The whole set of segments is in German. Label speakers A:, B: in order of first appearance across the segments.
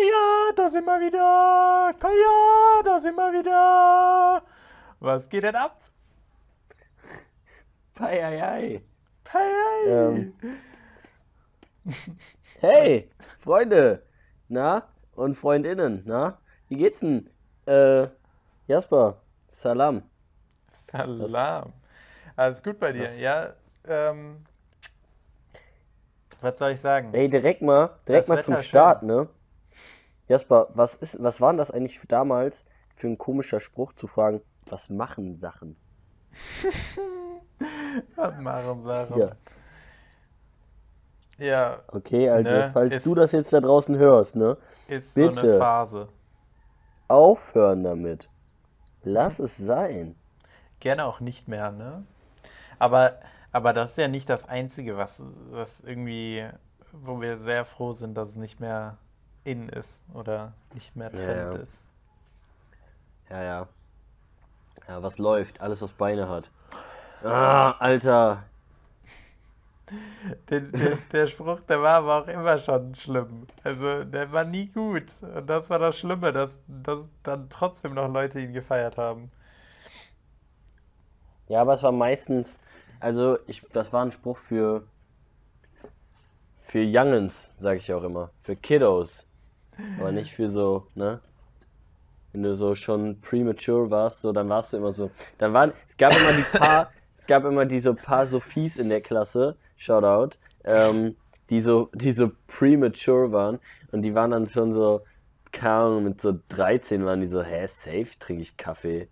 A: Kolja, da sind wir wieder. Kolja, da sind wir wieder. Was geht denn ab?
B: Peieiei.
A: Hey,
B: Ähm. Hey, Freunde, na? Und Freundinnen, na? Wie geht's denn? Äh, Jasper, Salam.
A: Salam. Alles gut bei dir?
B: Was-
A: Ja, ähm. Was soll ich sagen?
B: Ey, direkt mal, direkt
A: Das
B: mal
A: Wetter
B: zum Start, ne? Jasper, was ist, was war denn das eigentlich damals für ein komischer Spruch zu fragen, was machen Sachen?
A: Was machen Sachen?
B: Ja,
A: Ja,
B: okay, also
A: Ne,
B: falls
A: ist-
B: du das jetzt da draußen hörst, ne?
A: ist so eine
B: Bitte.
A: Phase.
B: Aufhören damit. Lass es sein.
A: Gerne auch nicht mehr, ne? Aber, aber das ist ja nicht das Einzige, was, was irgendwie, wo wir sehr froh sind, dass es nicht mehr in ist oder nicht mehr Trend
B: ja.
A: ist.
B: Ja, ja. Ja, was läuft? Alles, was Beine hat. Ah, Alter.
A: Den, den, der Spruch, der war aber auch immer schon schlimm. Also der war nie gut. Und das war das Schlimme, dass, dass dann trotzdem noch Leute ihn gefeiert haben.
B: Ja, aber es war meistens, also ich, das war ein Spruch für für Youngens, sage ich auch immer, für Kiddos, aber nicht für so, ne? Wenn du so schon premature warst, so dann warst du immer so, dann waren, es gab immer die paar, es gab immer diese paar Sophies in der Klasse, Shoutout, ähm, die so, die so premature waren und die waren dann schon so, keine Ahnung, mit so 13 waren die so, hä, safe trinke ich Kaffee.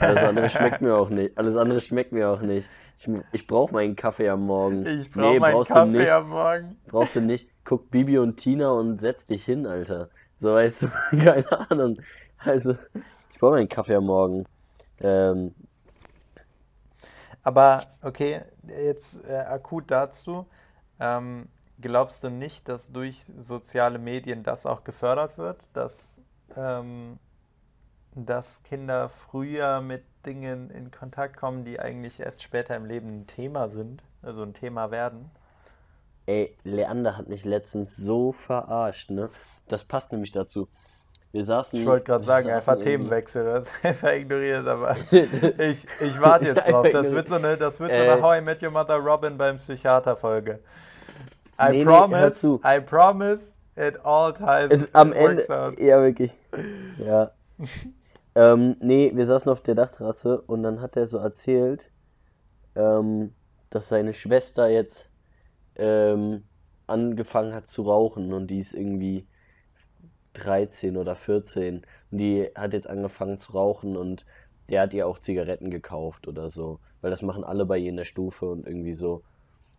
B: Alles andere schmeckt mir auch nicht. Alles andere schmeckt mir auch nicht. Ich, ich brauche meinen Kaffee am Morgen.
A: Ich brauche
B: Nee,
A: meinen
B: brauchst du
A: Kaffee
B: nicht.
A: am Morgen.
B: Brauchst du nicht. Guck Bibi und Tina und setz dich hin, Alter. So, weißt du, keine Ahnung. Also, ich brauche meinen Kaffee am Morgen. Ähm,
A: Aber okay, jetzt äh, akut dazu. Ähm, glaubst du nicht, dass durch soziale Medien das auch gefördert wird, dass, ähm, dass Kinder früher mit Dingen in Kontakt kommen, die eigentlich erst später im Leben ein Thema sind, also ein Thema werden?
B: ey, Leander hat mich letztens so verarscht, ne? Das passt nämlich dazu. Wir saßen.
A: Ich wollte gerade sagen, einfach Themenwechsel, das ist einfach ignoriert, aber ich, ich warte jetzt drauf. Das wird so eine, das wird so eine
B: Äh.
A: How I Met Your Mother Robin beim Psychiater-Folge. I
B: Nee, nee,
A: promise,
B: zu.
A: I promise, at all times
B: Es, am
A: it
B: Ende.
A: works out.
B: Ja, wirklich. Ja. ähm, nee, wir saßen auf der Dachterrasse und dann hat er so erzählt, ähm, dass seine Schwester jetzt ähm, angefangen hat zu rauchen und die ist irgendwie 13 oder 14 und die hat jetzt angefangen zu rauchen und der hat ihr auch Zigaretten gekauft oder so, weil das machen alle bei ihr in der Stufe und irgendwie so.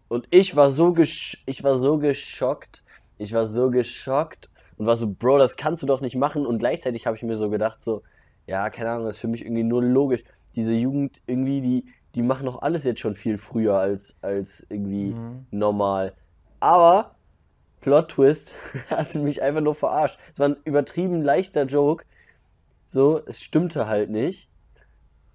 B: Und ich war so gesch ich war so geschockt, ich war so geschockt und war so, Bro, das kannst du doch nicht machen und gleichzeitig habe ich mir so gedacht so, ja, keine Ahnung, das ist für mich irgendwie nur logisch. Diese Jugend irgendwie, die die machen doch alles jetzt schon viel früher als als irgendwie
A: Mhm.
B: normal. Aber Plot Twist hat mich einfach nur verarscht. Es war ein übertrieben leichter Joke. So, es stimmte halt nicht.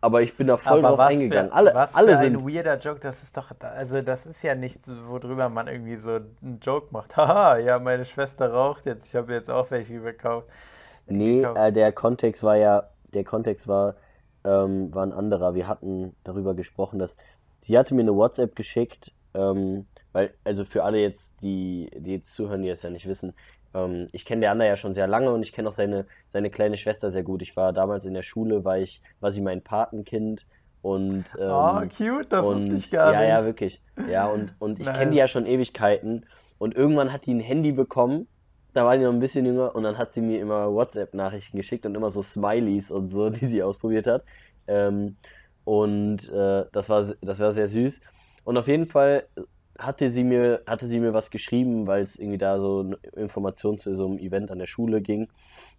B: Aber ich bin da voll
A: Aber
B: drauf
A: was
B: eingegangen. alle
A: was
B: alle
A: für ein
B: sind.
A: weirder Joke, das ist doch, also das ist ja nichts, worüber man irgendwie so einen Joke macht. Haha, ja, meine Schwester raucht jetzt, ich habe jetzt auch welche gekauft.
B: Nee, äh, der Kontext war ja, der Kontext war, ähm, war ein anderer. Wir hatten darüber gesprochen, dass sie hatte mir eine WhatsApp geschickt, ähm, weil, also für alle jetzt, die, die jetzt zuhören, die es ja nicht wissen, ähm, ich kenne Leander ja schon sehr lange und ich kenne auch seine, seine kleine Schwester sehr gut. Ich war damals in der Schule, war ich, war sie mein Patenkind und ähm,
A: Oh, cute, das wusste
B: und
A: ich gar
B: ja,
A: nicht.
B: ja, wirklich. Ja, und, und ich kenne die
A: Nice.
B: ja schon Ewigkeiten. Und irgendwann hat die ein Handy bekommen. Da war die noch ein bisschen jünger. Und dann hat sie mir immer WhatsApp-Nachrichten geschickt und immer so Smileys und so, die sie ausprobiert hat. Ähm, und äh, das war, das war sehr süß. Und auf jeden Fall hatte sie mir, hatte sie mir was geschrieben, weil es irgendwie da so eine Information zu so einem Event an der Schule ging.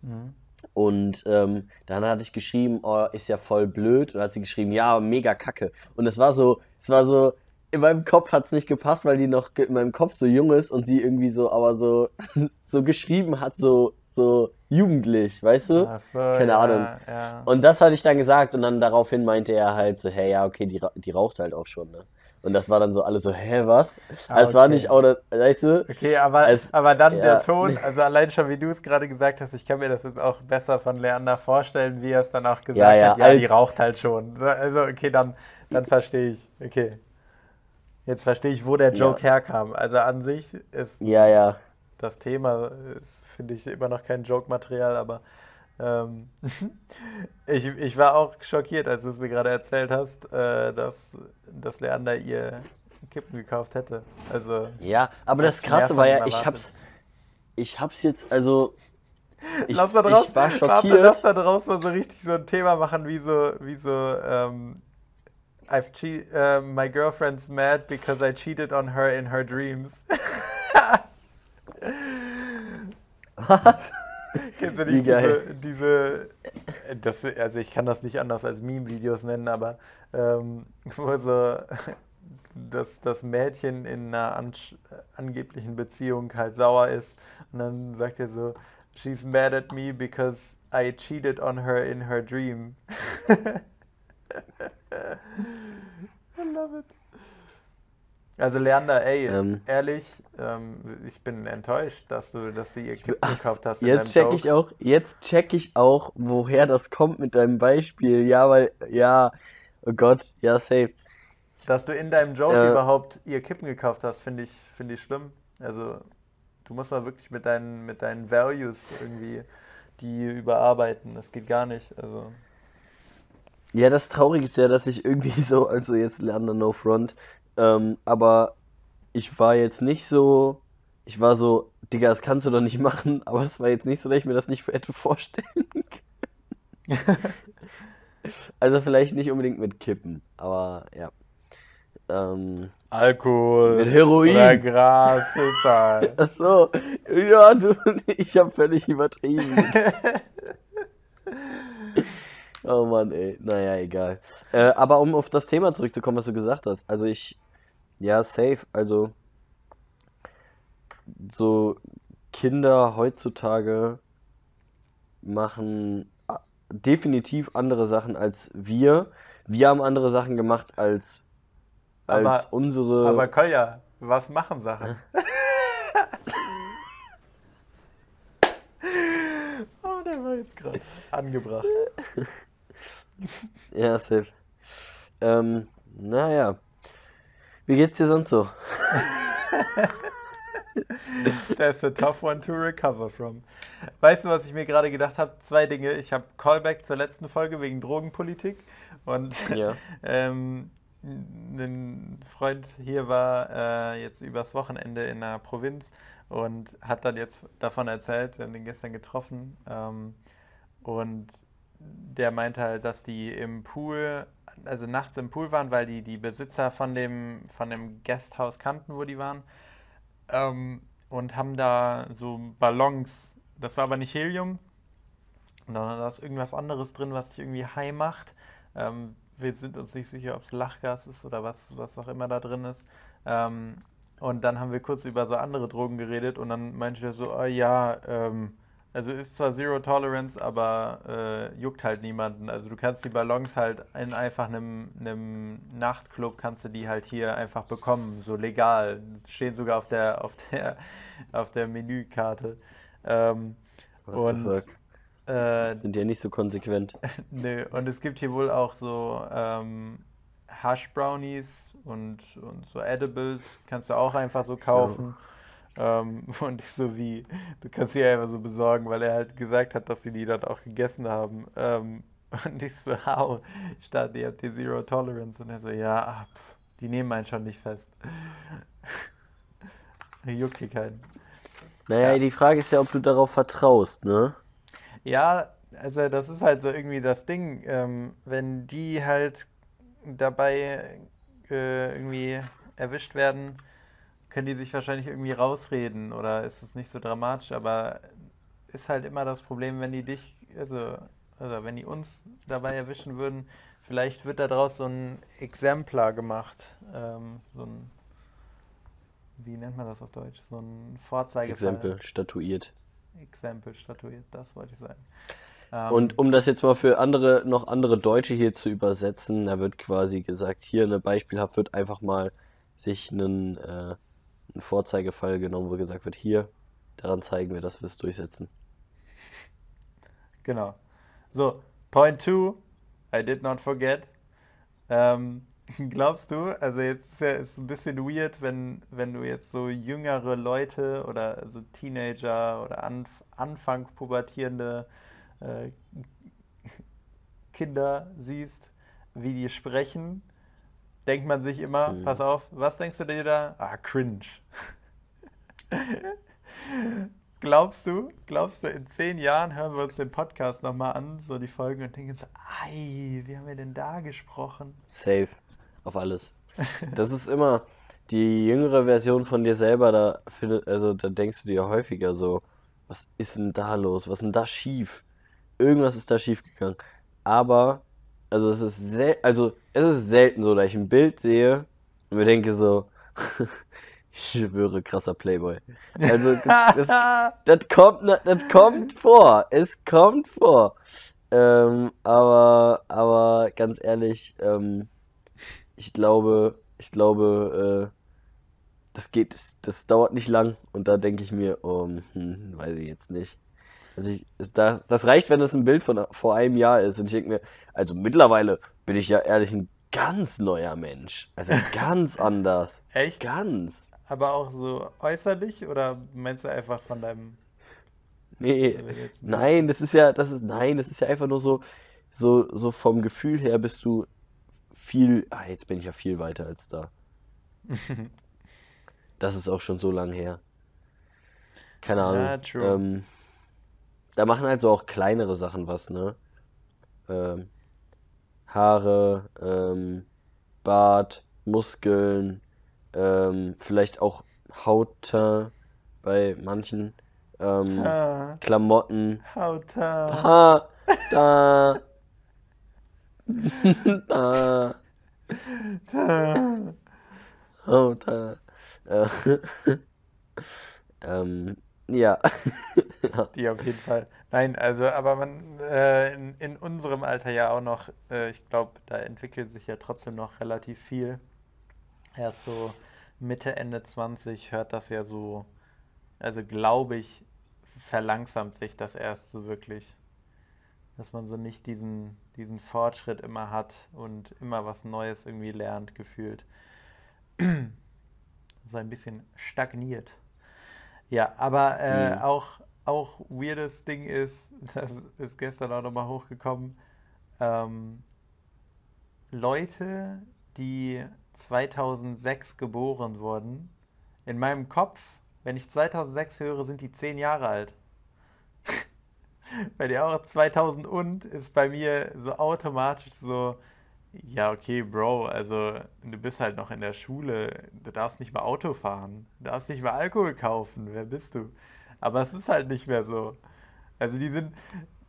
A: Mhm.
B: Und ähm, dann hatte ich geschrieben, oh, ist ja voll blöd. Und dann hat sie geschrieben, ja, mega kacke. Und es war so, es war so, in meinem Kopf hat es nicht gepasst, weil die noch in meinem Kopf so jung ist und sie irgendwie so, aber so, so geschrieben hat, so, so jugendlich, weißt du?
A: Ach so,
B: Keine
A: ja,
B: Ahnung.
A: Ja.
B: Und das hatte ich dann gesagt und dann daraufhin meinte er halt so, hey, ja, okay, die, die raucht halt auch schon, ne? Und das war dann so alle so, hä, was?
A: Ah,
B: Also es war
A: okay.
B: nicht auch, weißt du?
A: Okay, aber,
B: Als-
A: aber dann
B: ja.
A: der Ton, also allein schon wie du es gerade gesagt hast, ich kann mir das jetzt auch besser von Leander vorstellen, wie er es dann auch gesagt
B: Ja, ja,
A: hat, ja,
B: als-
A: die raucht halt schon. Also okay, dann, dann verstehe ich. Okay. Jetzt verstehe ich, wo der
B: Ja.
A: Joke herkam. Also an sich ist
B: Ja, ja.
A: das Thema, ist, finde ich, immer noch kein Joke-Material, aber ähm, ich, ich war auch schockiert, als du es mir gerade erzählt hast, äh, dass, dass Leander ihr Kippen gekauft hätte. Also
B: Ja, aber das Krasse war ja, ich hab's, ich hab's jetzt, also, ich,
A: lass da draus,
B: ich war schockiert.
A: lass da draus mal so richtig so ein Thema machen, wie so, wie so, ähm, I've che uh, my girlfriend's mad because I cheated on her in her dreams.
B: Was?
A: Kennst du nicht diese, diese, das, also ich kann das nicht anders als Meme-Videos nennen, aber ähm, wo so dass das Mädchen in einer an, angeblichen Beziehung halt sauer ist und dann sagt er so, she's mad at me because I cheated on her in her dream. I love it. Also Leander, ey,
B: Ähm.
A: ehrlich, ähm, ich bin enttäuscht, dass du, dass du ihr Kippen
B: Ach,
A: gekauft hast
B: Jetzt check
A: Joke.
B: ich auch, jetzt check ich auch, woher das kommt mit deinem Beispiel. Ja, weil, ja, oh Gott, ja, safe.
A: Dass du in deinem Joke
B: Äh.
A: überhaupt ihr Kippen gekauft hast, finde ich, finde ich schlimm. Also, du musst mal wirklich mit deinen, mit deinen Values irgendwie die überarbeiten. Das geht gar nicht. Also,
B: Ja, das Traurige ist ja, dass ich irgendwie so, also jetzt lerne No Front, ähm, aber ich war jetzt nicht so, ich war so, Digga, das kannst du doch nicht machen, aber es war jetzt nicht so, dass ich mir das nicht hätte vorstellen können. Also vielleicht nicht unbedingt mit Kippen, aber ja. Ähm,
A: Alkohol
B: Mit Heroin.
A: oder Gras ist halt.
B: ach so, ja, du, ich habe völlig übertrieben. Oh Mann, ey. Naja, egal. Äh, aber um auf das Thema zurückzukommen, was du gesagt hast. Also ich, ja, safe. Also so Kinder heutzutage machen a- definitiv andere Sachen als wir. Wir haben andere Sachen gemacht als, als
A: Aber-
B: unsere.
A: Aber Kolja, was machen Sachen? oh, der war jetzt gerade angebracht.
B: Ja, safe. Ähm, naja. Wie geht's dir sonst so?
A: That's a tough one to recover from. Weißt du, was ich mir gerade gedacht habe? Zwei Dinge. Ich habe Callback zur letzten Folge wegen Drogenpolitik und
B: Ja.
A: ähm, ein Freund hier war äh, jetzt übers Wochenende in der Provinz und hat dann jetzt davon erzählt, wir haben den gestern getroffen ähm, und der meinte halt, dass die im Pool, also nachts im Pool waren, weil die die Besitzer von dem, von dem Guesthouse kannten, wo die waren ähm, und haben da so Ballons, das war aber nicht Helium, dann da ist irgendwas anderes drin, was dich irgendwie high macht. Ähm, wir sind uns nicht sicher, ob es Lachgas ist oder was, was auch immer da drin ist. Ähm, und dann haben wir kurz über so andere Drogen geredet und dann meinte er so, oh ja, ähm, also ist zwar Zero Tolerance, aber äh, juckt halt niemanden. Also du kannst die Ballons halt in einfach einem, einem Nachtclub kannst du die halt hier einfach bekommen, so legal. Stehen sogar auf der auf der auf der Menükarte. Ähm, und äh,
B: Sind ja nicht so konsequent.
A: Nö, und es gibt hier wohl auch so ähm, Hash Brownies und, und so Edibles, kannst du auch einfach so kaufen. Ähm, und ich so wie, du kannst die einfach so besorgen, weil er halt gesagt hat, dass sie die dort auch gegessen haben. Ähm, und ich so, how? Ich dachte, ihr habt die Zero Tolerance. Und er so, ja, ah, pf, die nehmen einen schon nicht fest. Juckt hier keinen.
B: Naja,
A: Ja.
B: die Frage ist ja, ob du darauf vertraust, ne?
A: Ja, also das ist halt so irgendwie das Ding, ähm, wenn die halt dabei äh, irgendwie erwischt werden, können die sich wahrscheinlich irgendwie rausreden oder ist es nicht so dramatisch, aber ist halt immer das Problem, wenn die dich, also, also wenn die uns dabei erwischen würden, vielleicht wird daraus so ein Exemplar gemacht, ähm, so ein, wie nennt man das auf Deutsch, so ein Vorzeigefall.
B: Exempel statuiert.
A: Exempel statuiert, das wollte ich sagen. Ähm,
B: Und um das jetzt mal für andere, noch andere Deutsche hier zu übersetzen, da wird quasi gesagt, hier eine beispielhaft wird einfach mal sich einen, äh, einen Vorzeigefall genommen, wo gesagt wird, hier, daran zeigen wir, dass wir es durchsetzen.
A: Genau. So, point two, I did not forget. Ähm, glaubst du, also jetzt ist ist ein bisschen weird, wenn, wenn du jetzt so jüngere Leute oder so Teenager oder Anf Anfang pubertierende äh, Kinder siehst, wie die sprechen, denkt man sich immer,
B: Mhm.
A: pass auf, was denkst du dir da? Ah, cringe. Glaubst du, glaubst du, in zehn Jahren hören wir uns den Podcast nochmal an, so die Folgen und denken so, ei, wie haben wir denn da gesprochen?
B: Safe. Auf alles. Das ist immer die jüngere Version von dir selber, da findet, also da denkst du dir häufiger so, was ist denn da los? Was ist denn da schief? Irgendwas ist da schief gegangen. Aber, also es ist sel also es ist selten so, dass ich ein Bild sehe und mir denke so, ich schwöre, krasser Playboy. Also das, das, kommt, das kommt vor. Es kommt vor. Ähm, aber, aber ganz ehrlich, ähm, ich glaube, ich glaube, äh, das geht, das, das dauert nicht lang und da denke ich mir, oh, hm, weiß ich jetzt nicht. Also ich, das, das reicht, wenn es ein Bild von vor einem Jahr ist und ich denke mir, also mittlerweile bin ich ja ehrlich ein ganz neuer Mensch. Also ganz anders.
A: Echt?
B: Ganz.
A: Aber auch so äußerlich oder meinst du einfach von deinem,
B: Nee,
A: Bild
B: nein, das ist ja, das ist, nein, das ist ja einfach nur so, so, so vom Gefühl her bist du viel, ah, jetzt bin ich ja viel weiter als da. Das ist auch schon so lang her. Keine Ahnung.
A: Ja, true.
B: Ähm, da machen halt so auch kleinere Sachen was, ne? Ähm, Haare, ähm, Bart, Muskeln, ähm, vielleicht auch Hautteint bei manchen, ähm, Klamotten.
A: Hauta.
B: Ha, da, da, da. Äh, ähm, ja.
A: Die auf jeden Fall. Nein, also, aber man, äh, in, in unserem Alter ja auch noch, äh, ich glaube, da entwickelt sich ja trotzdem noch relativ viel. Erst so Mitte, Ende 20 hört das ja so, also glaube ich, verlangsamt sich das erst so wirklich. Dass man so nicht diesen, diesen Fortschritt immer hat und immer was Neues irgendwie lernt, gefühlt. So ein bisschen stagniert. Ja, aber äh,
B: Hm.
A: auch, auch weirdes Ding ist, das ist gestern auch nochmal hochgekommen, ähm, Leute, die 2006 geboren wurden, in meinem Kopf, wenn ich 2006 höre, sind die 10 Jahre alt. Bei dir auch 2000 und ist bei mir so automatisch so, ja, okay, Bro, also du bist halt noch in der Schule, du darfst nicht mehr Auto fahren, du darfst nicht mehr Alkohol kaufen, wer bist du? Aber es ist halt nicht mehr so. Also die sind,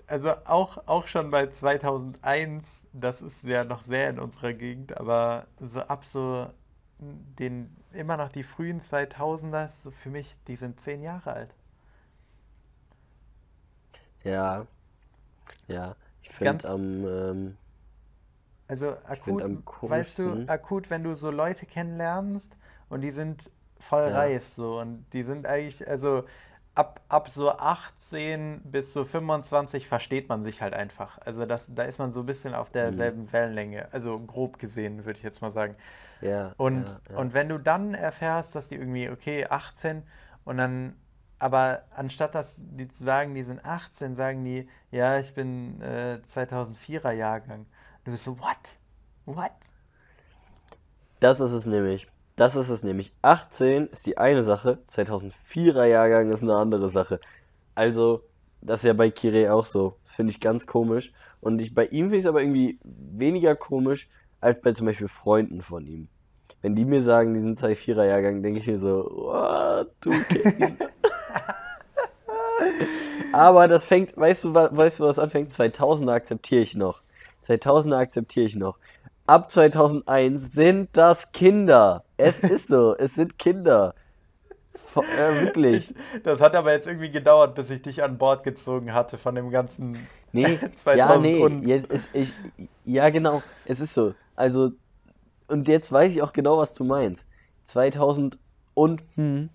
A: also auch, auch schon bei 2001, das ist ja noch sehr in unserer Gegend, aber so ab so den, immer noch die frühen 2000er, ist so für mich, die sind 10 Jahre alt.
B: Ja, ja. Ich finde
A: ganz,
B: am, ähm,
A: Also akut, weißt du, akut, wenn du so Leute kennenlernst und die sind voll
B: ja,
A: reif so und die sind eigentlich, also ab, ab so 18 bis so 25 versteht man sich halt einfach. Also das, da ist man so ein bisschen auf
B: hm,
A: derselben Wellenlänge, also grob gesehen, würde ich jetzt mal sagen.
B: ja,
A: Und,
B: ja, ja.
A: und wenn du dann erfährst, dass die irgendwie, okay, 18 und dann, aber anstatt dass die zu sagen, die sind 18, sagen die, ja, ich bin äh, 2004er Jahrgang. Du bist so, what? What?
B: Das ist es nämlich. Das ist es nämlich. 18 ist die eine Sache, 2004er Jahrgang ist eine andere Sache. Also, das ist ja bei Kire auch so. Das finde ich ganz komisch. Und ich, bei ihm finde ich es aber irgendwie weniger komisch als bei zum Beispiel Freunden von ihm. Wenn die mir sagen, die sind 2004er Jahrgang, denke ich mir so, what, du Kind. Aber das fängt, weißt du, weißt du, was anfängt? 2000er akzeptiere ich noch. 2000er akzeptiere ich noch. Ab 2001 sind das Kinder. Es ist so, es sind Kinder. Vo- äh, wirklich.
A: Ich, das hat aber jetzt irgendwie gedauert, bis ich dich an Bord gezogen hatte von dem ganzen
B: Nee,
A: 2000
B: ja, nee,
A: und.
B: jetzt ist ich, ja, genau, es ist so. Also, und jetzt weiß ich auch genau, was du meinst. 2000 und, hm,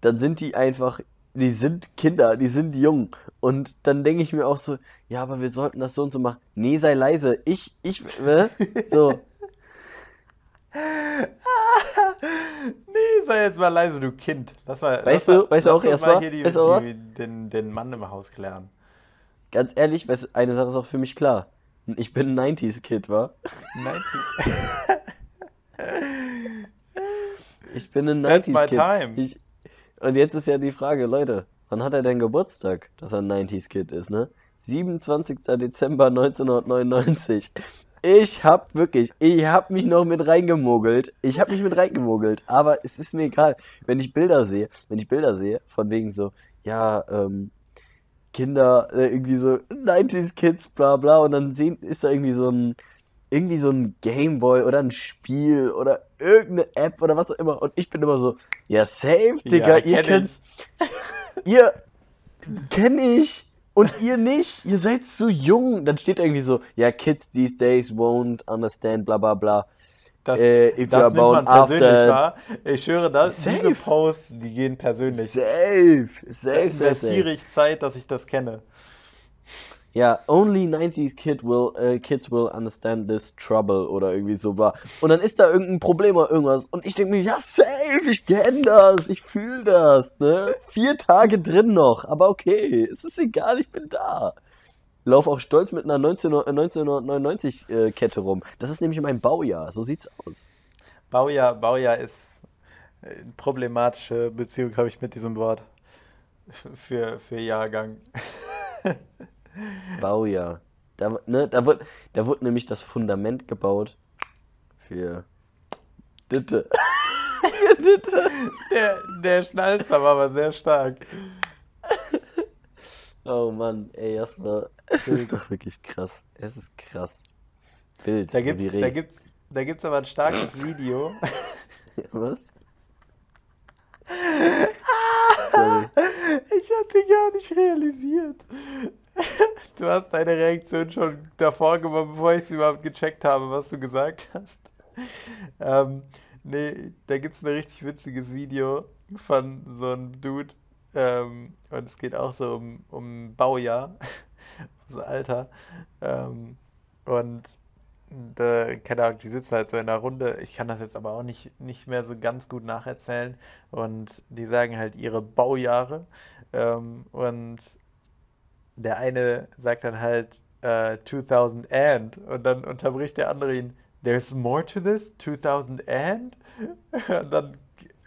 B: dann sind die einfach, die sind Kinder, die sind jung. Und dann denke ich mir auch so, ja, aber wir sollten das so und so machen. Nee, sei leise, ich, ich, ne? So,
A: Nee, sei jetzt mal leise, du Kind. Lass mal,
B: Weißt
A: lass
B: du-
A: mal,
B: weißt du
A: lass
B: auch
A: uns
B: erst
A: mal
B: mal-
A: hier die,
B: weißt du
A: die, den, den Mann im Haus klären.
B: ganz ehrlich, eine Sache ist auch für mich klar. Ich bin ein 90s-Kid, wa?
A: 90.
B: Ich bin ein
A: That's my
B: 90s-Kid.
A: time.
B: Ich, und jetzt ist ja die Frage, Leute, wann hat er denn Geburtstag, dass er ein 90s-Kid ist, ne? 27. Dezember 1999. Ich hab wirklich, ich hab mich noch mit reingemogelt. Ich hab mich mit reingemogelt. Aber es ist mir egal, wenn ich Bilder sehe, wenn ich Bilder sehe, von wegen so, ja, ähm, Kinder, äh, irgendwie so 90s Kids, bla bla, und dann sehen, ist da irgendwie so ein, irgendwie so ein Gameboy oder ein Spiel oder irgendeine App oder was auch immer. Und ich bin immer so, ja, safe, Digga, ihr
A: kenn
B: könnt,
A: ich.
B: ihr kenn ich und ihr nicht. Ihr seid zu jung. Dann steht irgendwie so, ja, kids these days won't understand, bla bla bla.
A: Das,
B: Äh,
A: das nimmt man persönlich
B: after-
A: wahr. Ich schwöre, das,
B: Safe.
A: diese Posts, die gehen persönlich.
B: Safe,
A: Da
B: safe, safe,
A: investiere
B: safe.
A: ich Zeit, dass ich das kenne.
B: Ja, only 90s kid will, äh, kids will understand this trouble oder irgendwie so war. Und dann ist da irgendein Problem oder irgendwas. Und ich denke mir, ja, safe, ich kenn das, ich fühle das, ne? Vier Tage drin noch, aber okay, es ist egal, ich bin da. Lauf auch stolz mit einer 19, äh, 1999 äh, Kette rum. Das ist nämlich mein Baujahr, so sieht's aus.
A: Baujahr, Baujahr ist äh, eine problematische Beziehung, habe ich mit diesem Wort. Für, für Jahrgang.
B: Baujahr. Da, ne, da, wird, da wird nämlich das Fundament gebaut für Ditte. für Ditte.
A: Der, der Schnalzer war aber sehr stark.
B: Oh Mann, ey, das war. Das ist doch wirklich krass. Es ist krass. Bild.
A: Da gibt's, da gibt's, da gibt's aber ein starkes Video.
B: Was? Sorry.
A: Ich hatte gar nicht realisiert. Du hast deine Reaktion schon davor gemacht, bevor ich sie überhaupt gecheckt habe, was du gesagt hast. Ähm, nee, da gibt es ein richtig witziges Video von so einem Dude. Ähm, und es geht auch so um, um Baujahr, so Alter. Ähm, und da, keine Ahnung, die sitzen halt so in einer Runde. Ich kann das jetzt aber auch nicht, nicht mehr so ganz gut nacherzählen. Und die sagen halt ihre Baujahre. Ähm, und der eine sagt dann halt äh, 2000 and. Und dann unterbricht der andere ihn. There's more to this? 2000 and? Und dann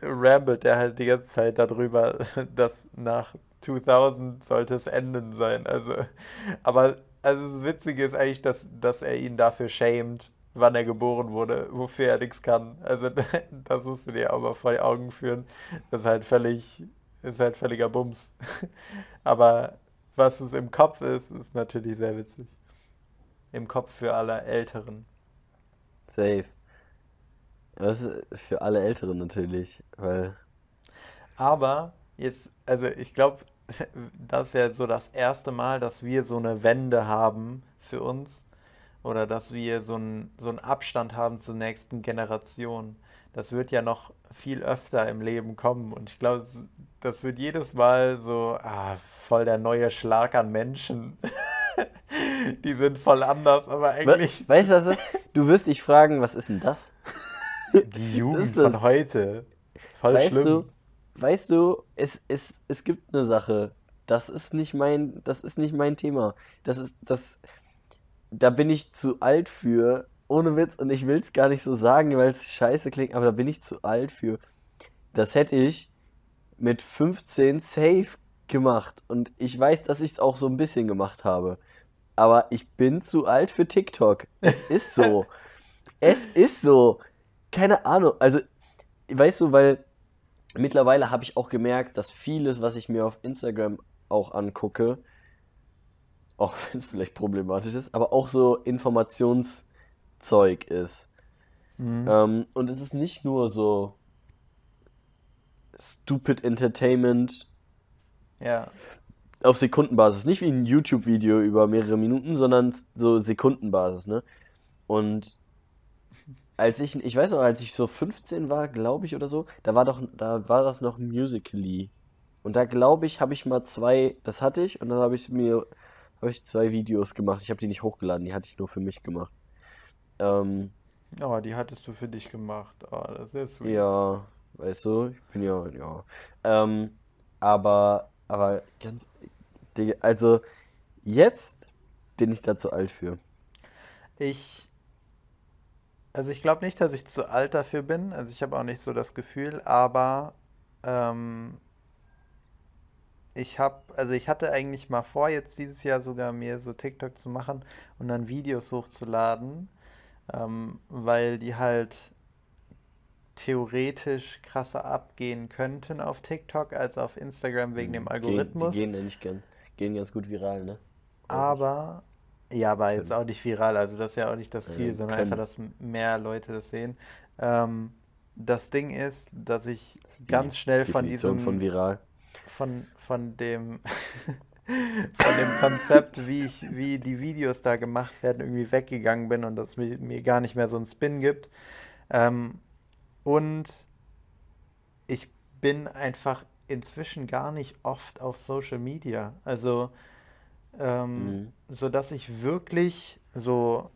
A: rambelt er halt die ganze Zeit darüber, dass nach 2000 sollte es enden sein. Also, aber also das Witzige ist eigentlich, dass, dass er ihn dafür schämt, wann er geboren wurde, wofür er nichts kann. Also das musst du dir auch mal vor die Augen führen. Das ist halt völlig, ist halt völliger Bums. Aber was es im Kopf ist, ist natürlich sehr witzig. Im Kopf für alle Älteren.
B: Safe. Ist für alle Älteren natürlich, weil.
A: Aber jetzt, also ich glaube, das ist ja so das erste Mal, dass wir so eine Wende haben für uns oder dass wir so einen, so einen Abstand haben zur nächsten Generation. Das wird ja noch viel öfter im Leben kommen und ich glaube, das- wird jedes Mal so, ah, voll der neue Schlag an Menschen. Die sind voll anders, aber eigentlich
B: Weißt du, was ist? Du wirst dich fragen, was ist denn das?
A: die Jugend von heute. Voll
B: Weißt
A: schlimm.
B: du, weißt du, es, es, es gibt eine Sache. Das ist nicht mein, das ist nicht mein Thema. Das ist, das, da bin ich zu alt für. Ohne Witz, und ich will es gar nicht so sagen, weil es scheiße klingt, aber da bin ich zu alt für. Das hätte ich mit 15 safe gemacht. Und ich weiß, dass ich es auch so ein bisschen gemacht habe. Aber ich bin zu alt für TikTok. Es ist so. es ist so. Keine Ahnung. Also, weißt du, weil mittlerweile habe ich auch gemerkt, dass vieles, was ich mir auf Instagram auch angucke, auch wenn es vielleicht problematisch ist, aber auch so Informationszeug ist. Ähm, und es ist nicht nur so stupid Entertainment,
A: Ja.
B: auf Sekundenbasis. Nicht wie ein YouTube-Video über mehrere Minuten, sondern so Sekundenbasis, ne? Und als ich, ich weiß noch, als ich so 15 war, glaube ich, oder so, da war doch, da war das noch Musically. Und da glaube ich, habe ich mal zwei, das hatte ich, und dann habe ich mir, habe ich zwei Videos gemacht. Ich habe die nicht hochgeladen, die hatte ich nur für mich gemacht. Ähm,
A: Oh, die hattest du für dich gemacht. Oh, das ist sweet.
B: ja, weißt du, ich bin ja, ja. Ähm, aber, aber ganz, also jetzt bin ich da zu alt für.
A: Ich, also ich glaube nicht, dass ich zu alt dafür bin. Also ich habe auch nicht so das Gefühl, aber ähm, ich habe, also ich hatte eigentlich mal vor, jetzt dieses Jahr sogar mir so TikTok zu machen und dann Videos hochzuladen, ähm, weil die halt theoretisch krasser abgehen könnten auf TikTok als auf Instagram wegen dem
B: Hm, Gehen, die
A: Algorithmus.
B: gehen ja nicht gern, gehen ganz gut viral, ne?
A: Aber, ja, aber jetzt auch nicht viral, also das ist ja auch nicht das Ziel,
B: Äh,
A: sondern einfach,
B: können.
A: dass m- mehr Leute das sehen. Ähm, das Ding ist, dass ich ganz schnell von
B: Definition von
A: diesem,
B: viral.
A: von, von dem, von dem Konzept, wie ich, wie die Videos da gemacht werden, irgendwie weggegangen bin und dass mir, mir gar nicht mehr so einen Spin gibt. Ähm, und ich bin einfach inzwischen gar nicht oft auf Social Media. Also, ähm,
B: Mhm.
A: so dass ich wirklich so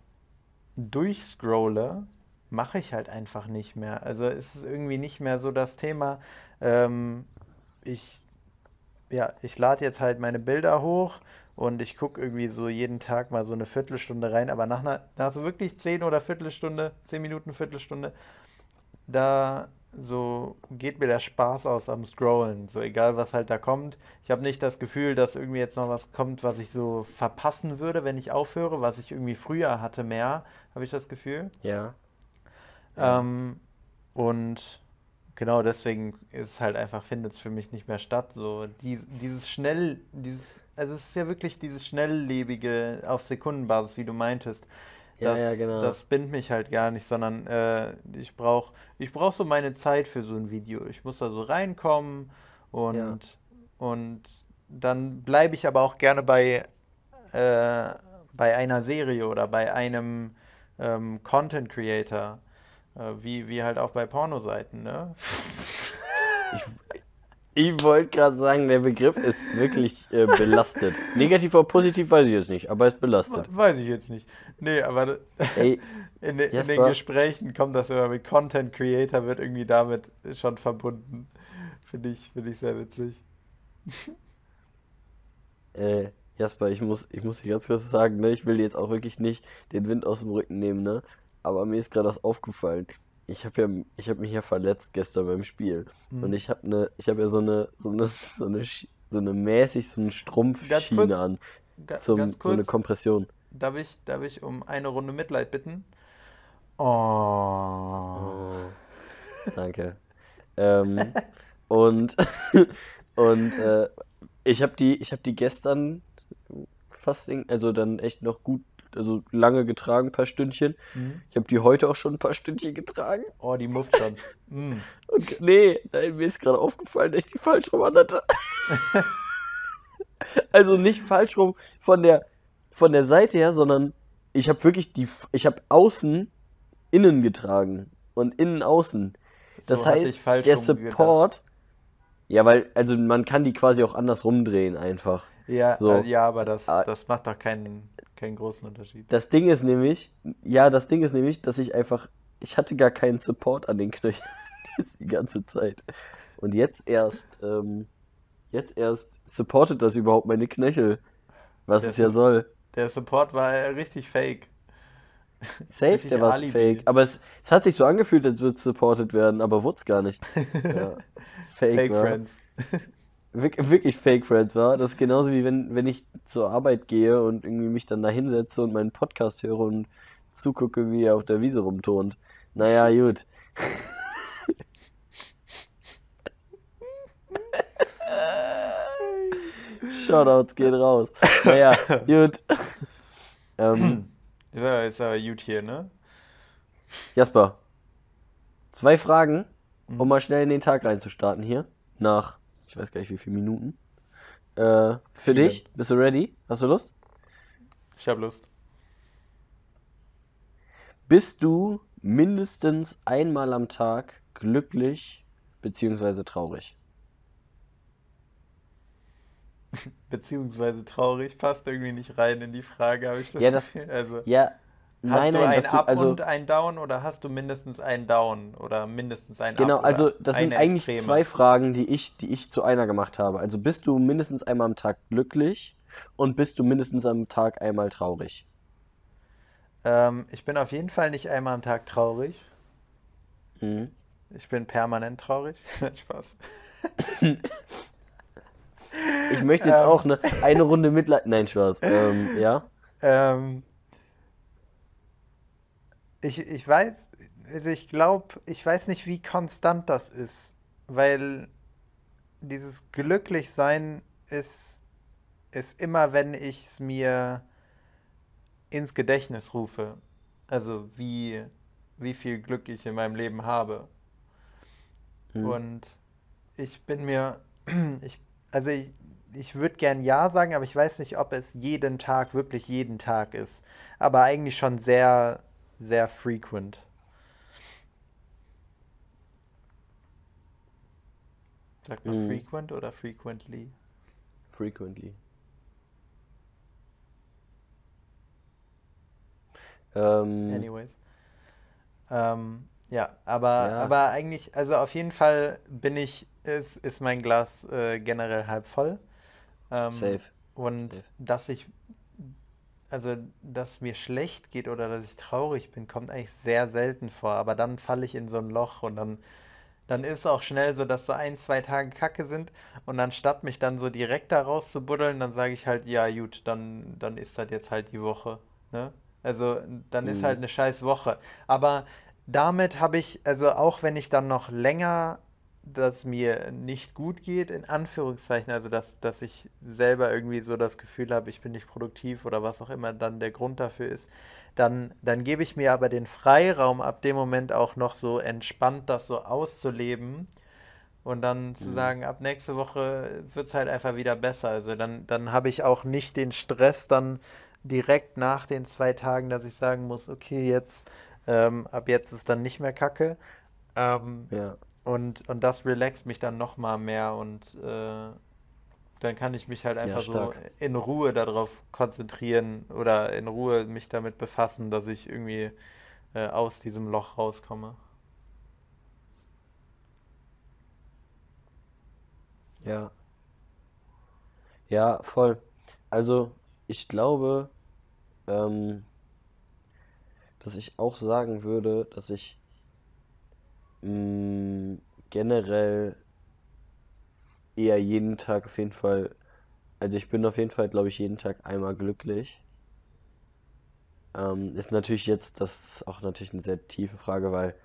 A: durchscrolle, mache ich halt einfach nicht mehr. Also es ist irgendwie nicht mehr so das Thema. Ähm, ich, ja, ich lade jetzt halt meine Bilder hoch und ich gucke irgendwie so jeden Tag mal so eine Viertelstunde rein, aber nach einer, nach so wirklich zehn oder Viertelstunde, zehn Minuten, Viertelstunde, da so geht mir der Spaß aus am Scrollen, so egal was halt da kommt. Ich habe nicht das Gefühl, dass irgendwie jetzt noch was kommt, was ich so verpassen würde, wenn ich aufhöre, was ich irgendwie früher hatte mehr, habe ich das Gefühl.
B: Ja.
A: Ähm, und genau deswegen ist halt einfach, findet es für mich nicht mehr statt. So dies, dieses schnell, dieses, also es ist ja wirklich dieses schnelllebige auf Sekundenbasis, wie du meintest.
B: Ja, ja,
A: Das,
B: genau.
A: das bindet mich halt gar nicht, sondern äh, ich brauche ich brauch so meine Zeit für so ein Video. Ich muss da so reinkommen
B: Ja.
A: und, und dann bleibe ich aber auch gerne bei, äh, bei einer Serie oder bei einem ähm, Content Creator, wie, wie halt auch bei Pornoseiten, ne?
B: Ich, ich wollte gerade sagen, der Begriff ist wirklich äh, belastet. Negativ oder positiv weiß ich jetzt nicht, aber ist belastet.
A: Weiß ich jetzt nicht. Nee, aber
B: Ey,
A: in, de- in den Gesprächen kommt das immer mit Content Creator, wird irgendwie damit schon verbunden. Finde ich, finde ich sehr witzig.
B: äh, Jasper, ich muss, ich muss dir ganz kurz sagen, ne, ich will dir jetzt auch wirklich nicht den Wind aus dem Rücken nehmen, ne? Aber mir ist gerade das aufgefallen. Ich habe ja, ich habe mich ja verletzt gestern beim Spiel. Und
A: Hm.
B: ich habe ne, ich habe ja so eine, so eine, so eine, so eine mäßig so eine
A: Ganz
B: Strumpfschiene
A: kurz,
B: an. Zum,
A: ganz
B: so eine
A: kurz,
B: Kompression.
A: darf ich, darf ich um eine Runde Mitleid bitten? Oh.
B: Oh, danke. Ähm, und und äh, ich habe die, ich habe die gestern fast, also dann echt noch gut, also lange getragen, ein paar Stündchen.
A: Hm?
B: Ich habe die heute auch schon ein paar Stündchen getragen.
A: Oh, die mufft schon. Hm.
B: Und nee, nein, mir ist gerade aufgefallen, dass ich die falsch rum hatte. Also nicht falsch rum von der von der Seite her, sondern ich habe wirklich die, ich habe außen innen getragen und innen außen. Das
A: So
B: heißt,
A: falsch
B: der
A: rum gedacht.
B: Support, ja, weil, also man kann die quasi auch anders rumdrehen einfach.
A: Ja, äh,
B: So.
A: ja, aber das,
B: Ah,
A: das macht doch keinen, keinen großen Unterschied.
B: Das Ding ist nämlich, ja, das Ding ist nämlich, dass ich einfach, ich hatte gar keinen Support an den Knöcheln die ganze Zeit. Und jetzt erst, ähm, jetzt erst supportet das überhaupt meine Knöchel, was
A: Der,
B: es ja
A: Su
B: soll.
A: der Support war richtig fake.
B: Safe,
A: Richtig
B: der war fake. Aber es, es hat sich so angefühlt, als würde es supported werden, aber wurde es gar nicht. Ja, fake
A: Fake. Friends.
B: Wirk- Wirklich Fake Friends war. Das ist genauso wie wenn, wenn ich zur Arbeit gehe und irgendwie mich dann da hinsetze und meinen Podcast höre und zugucke, wie er auf der Wiese rumturnt. Naja, gut. Shoutouts gehen raus. Naja, gut. Ähm,
A: Ist aber, ist aber gut hier, ne?
B: Jasper, zwei Fragen, um
A: Mhm.
B: mal schnell in den Tag reinzustarten hier. Nach, ich weiß gar nicht wie viele Minuten. Äh, für
A: Viele.
B: dich? Bist du ready? Hast du Lust?
A: Ich habe Lust.
B: Bist du mindestens einmal am Tag glücklich beziehungsweise traurig?
A: Beziehungsweise traurig passt irgendwie nicht rein in die Frage, habe ich das
B: Ja, das-
A: Gefühl. Also,
B: Ja,
A: hast
B: nein,
A: du
B: nein,
A: ein Up
B: also
A: und ein Down oder hast du mindestens ein Down oder mindestens ein
B: genau,
A: Up
B: also
A: oder
B: das sind eigentlich
A: Extreme?
B: zwei Fragen, die ich, die ich zu einer gemacht habe. Also bist du mindestens einmal am Tag glücklich und bist du mindestens am Tag einmal traurig?
A: Ähm, ich bin auf jeden Fall nicht einmal am Tag traurig.
B: Mhm.
A: Ich bin permanent traurig. Spaß.
B: Ich möchte jetzt
A: Ähm.
B: auch eine, eine Runde Mitleid. Nein, Spaß. Ähm, ja.
A: Ähm, ich, ich weiß, also ich glaube, ich weiß nicht, wie konstant das ist, weil dieses Glücklichsein ist, ist immer, wenn ich es mir ins Gedächtnis rufe. Also wie, wie viel Glück ich in meinem Leben habe.
B: Mhm.
A: Und ich bin mir, ich, also ich, ich würde gern Ja sagen, aber ich weiß nicht, ob es jeden Tag, wirklich jeden Tag ist. Aber eigentlich schon sehr, sehr frequent. Sagt man
B: Mhm.
A: frequent oder frequently?
B: Frequently. Ähm,
A: Anyways. Ähm, ja, aber,
B: Ja.
A: aber eigentlich, also auf jeden Fall bin ich, ist, ist mein Glas äh, generell halb voll. Ähm,
B: safe.
A: Und
B: Safe.
A: dass ich, also dass mir schlecht geht oder dass ich traurig bin, kommt eigentlich sehr selten vor. Aber dann falle ich in so ein Loch und dann, dann ist auch schnell so, dass so ein, zwei Tage Kacke sind. Und anstatt mich dann so direkt da rauszubuddeln, dann sage ich halt, ja gut, dann, dann ist das jetzt halt die Woche. Ne? Also dann ist
B: Mhm.
A: halt eine scheiß Woche. Aber damit habe ich, also auch wenn ich dann noch länger dass mir nicht gut geht, in Anführungszeichen, also dass, dass ich selber irgendwie so das Gefühl habe, ich bin nicht produktiv oder was auch immer dann der Grund dafür ist, dann, dann gebe ich mir aber den Freiraum, ab dem Moment auch noch so entspannt das so auszuleben und dann zu
B: Mhm.
A: sagen, ab nächste Woche wird es halt einfach wieder besser. Also dann, dann habe ich auch nicht den Stress dann direkt nach den zwei Tagen, dass ich sagen muss, okay, jetzt, ähm, ab jetzt ist dann nicht mehr Kacke. Ähm,
B: Ja.
A: Und, und das relaxt mich dann nochmal mehr und äh, dann kann ich mich halt
B: Ja,
A: einfach so
B: stark.
A: in Ruhe darauf konzentrieren oder in Ruhe mich damit befassen, dass ich irgendwie äh, aus diesem Loch rauskomme.
B: Ja. Ja, voll. Also, ich glaube, ähm, dass ich auch sagen würde, dass ich mh, generell eher jeden Tag auf jeden Fall, also ich bin auf jeden Fall, glaube ich, jeden Tag einmal glücklich. Ähm, ist natürlich jetzt, das ist auch natürlich eine sehr tiefe Frage, weil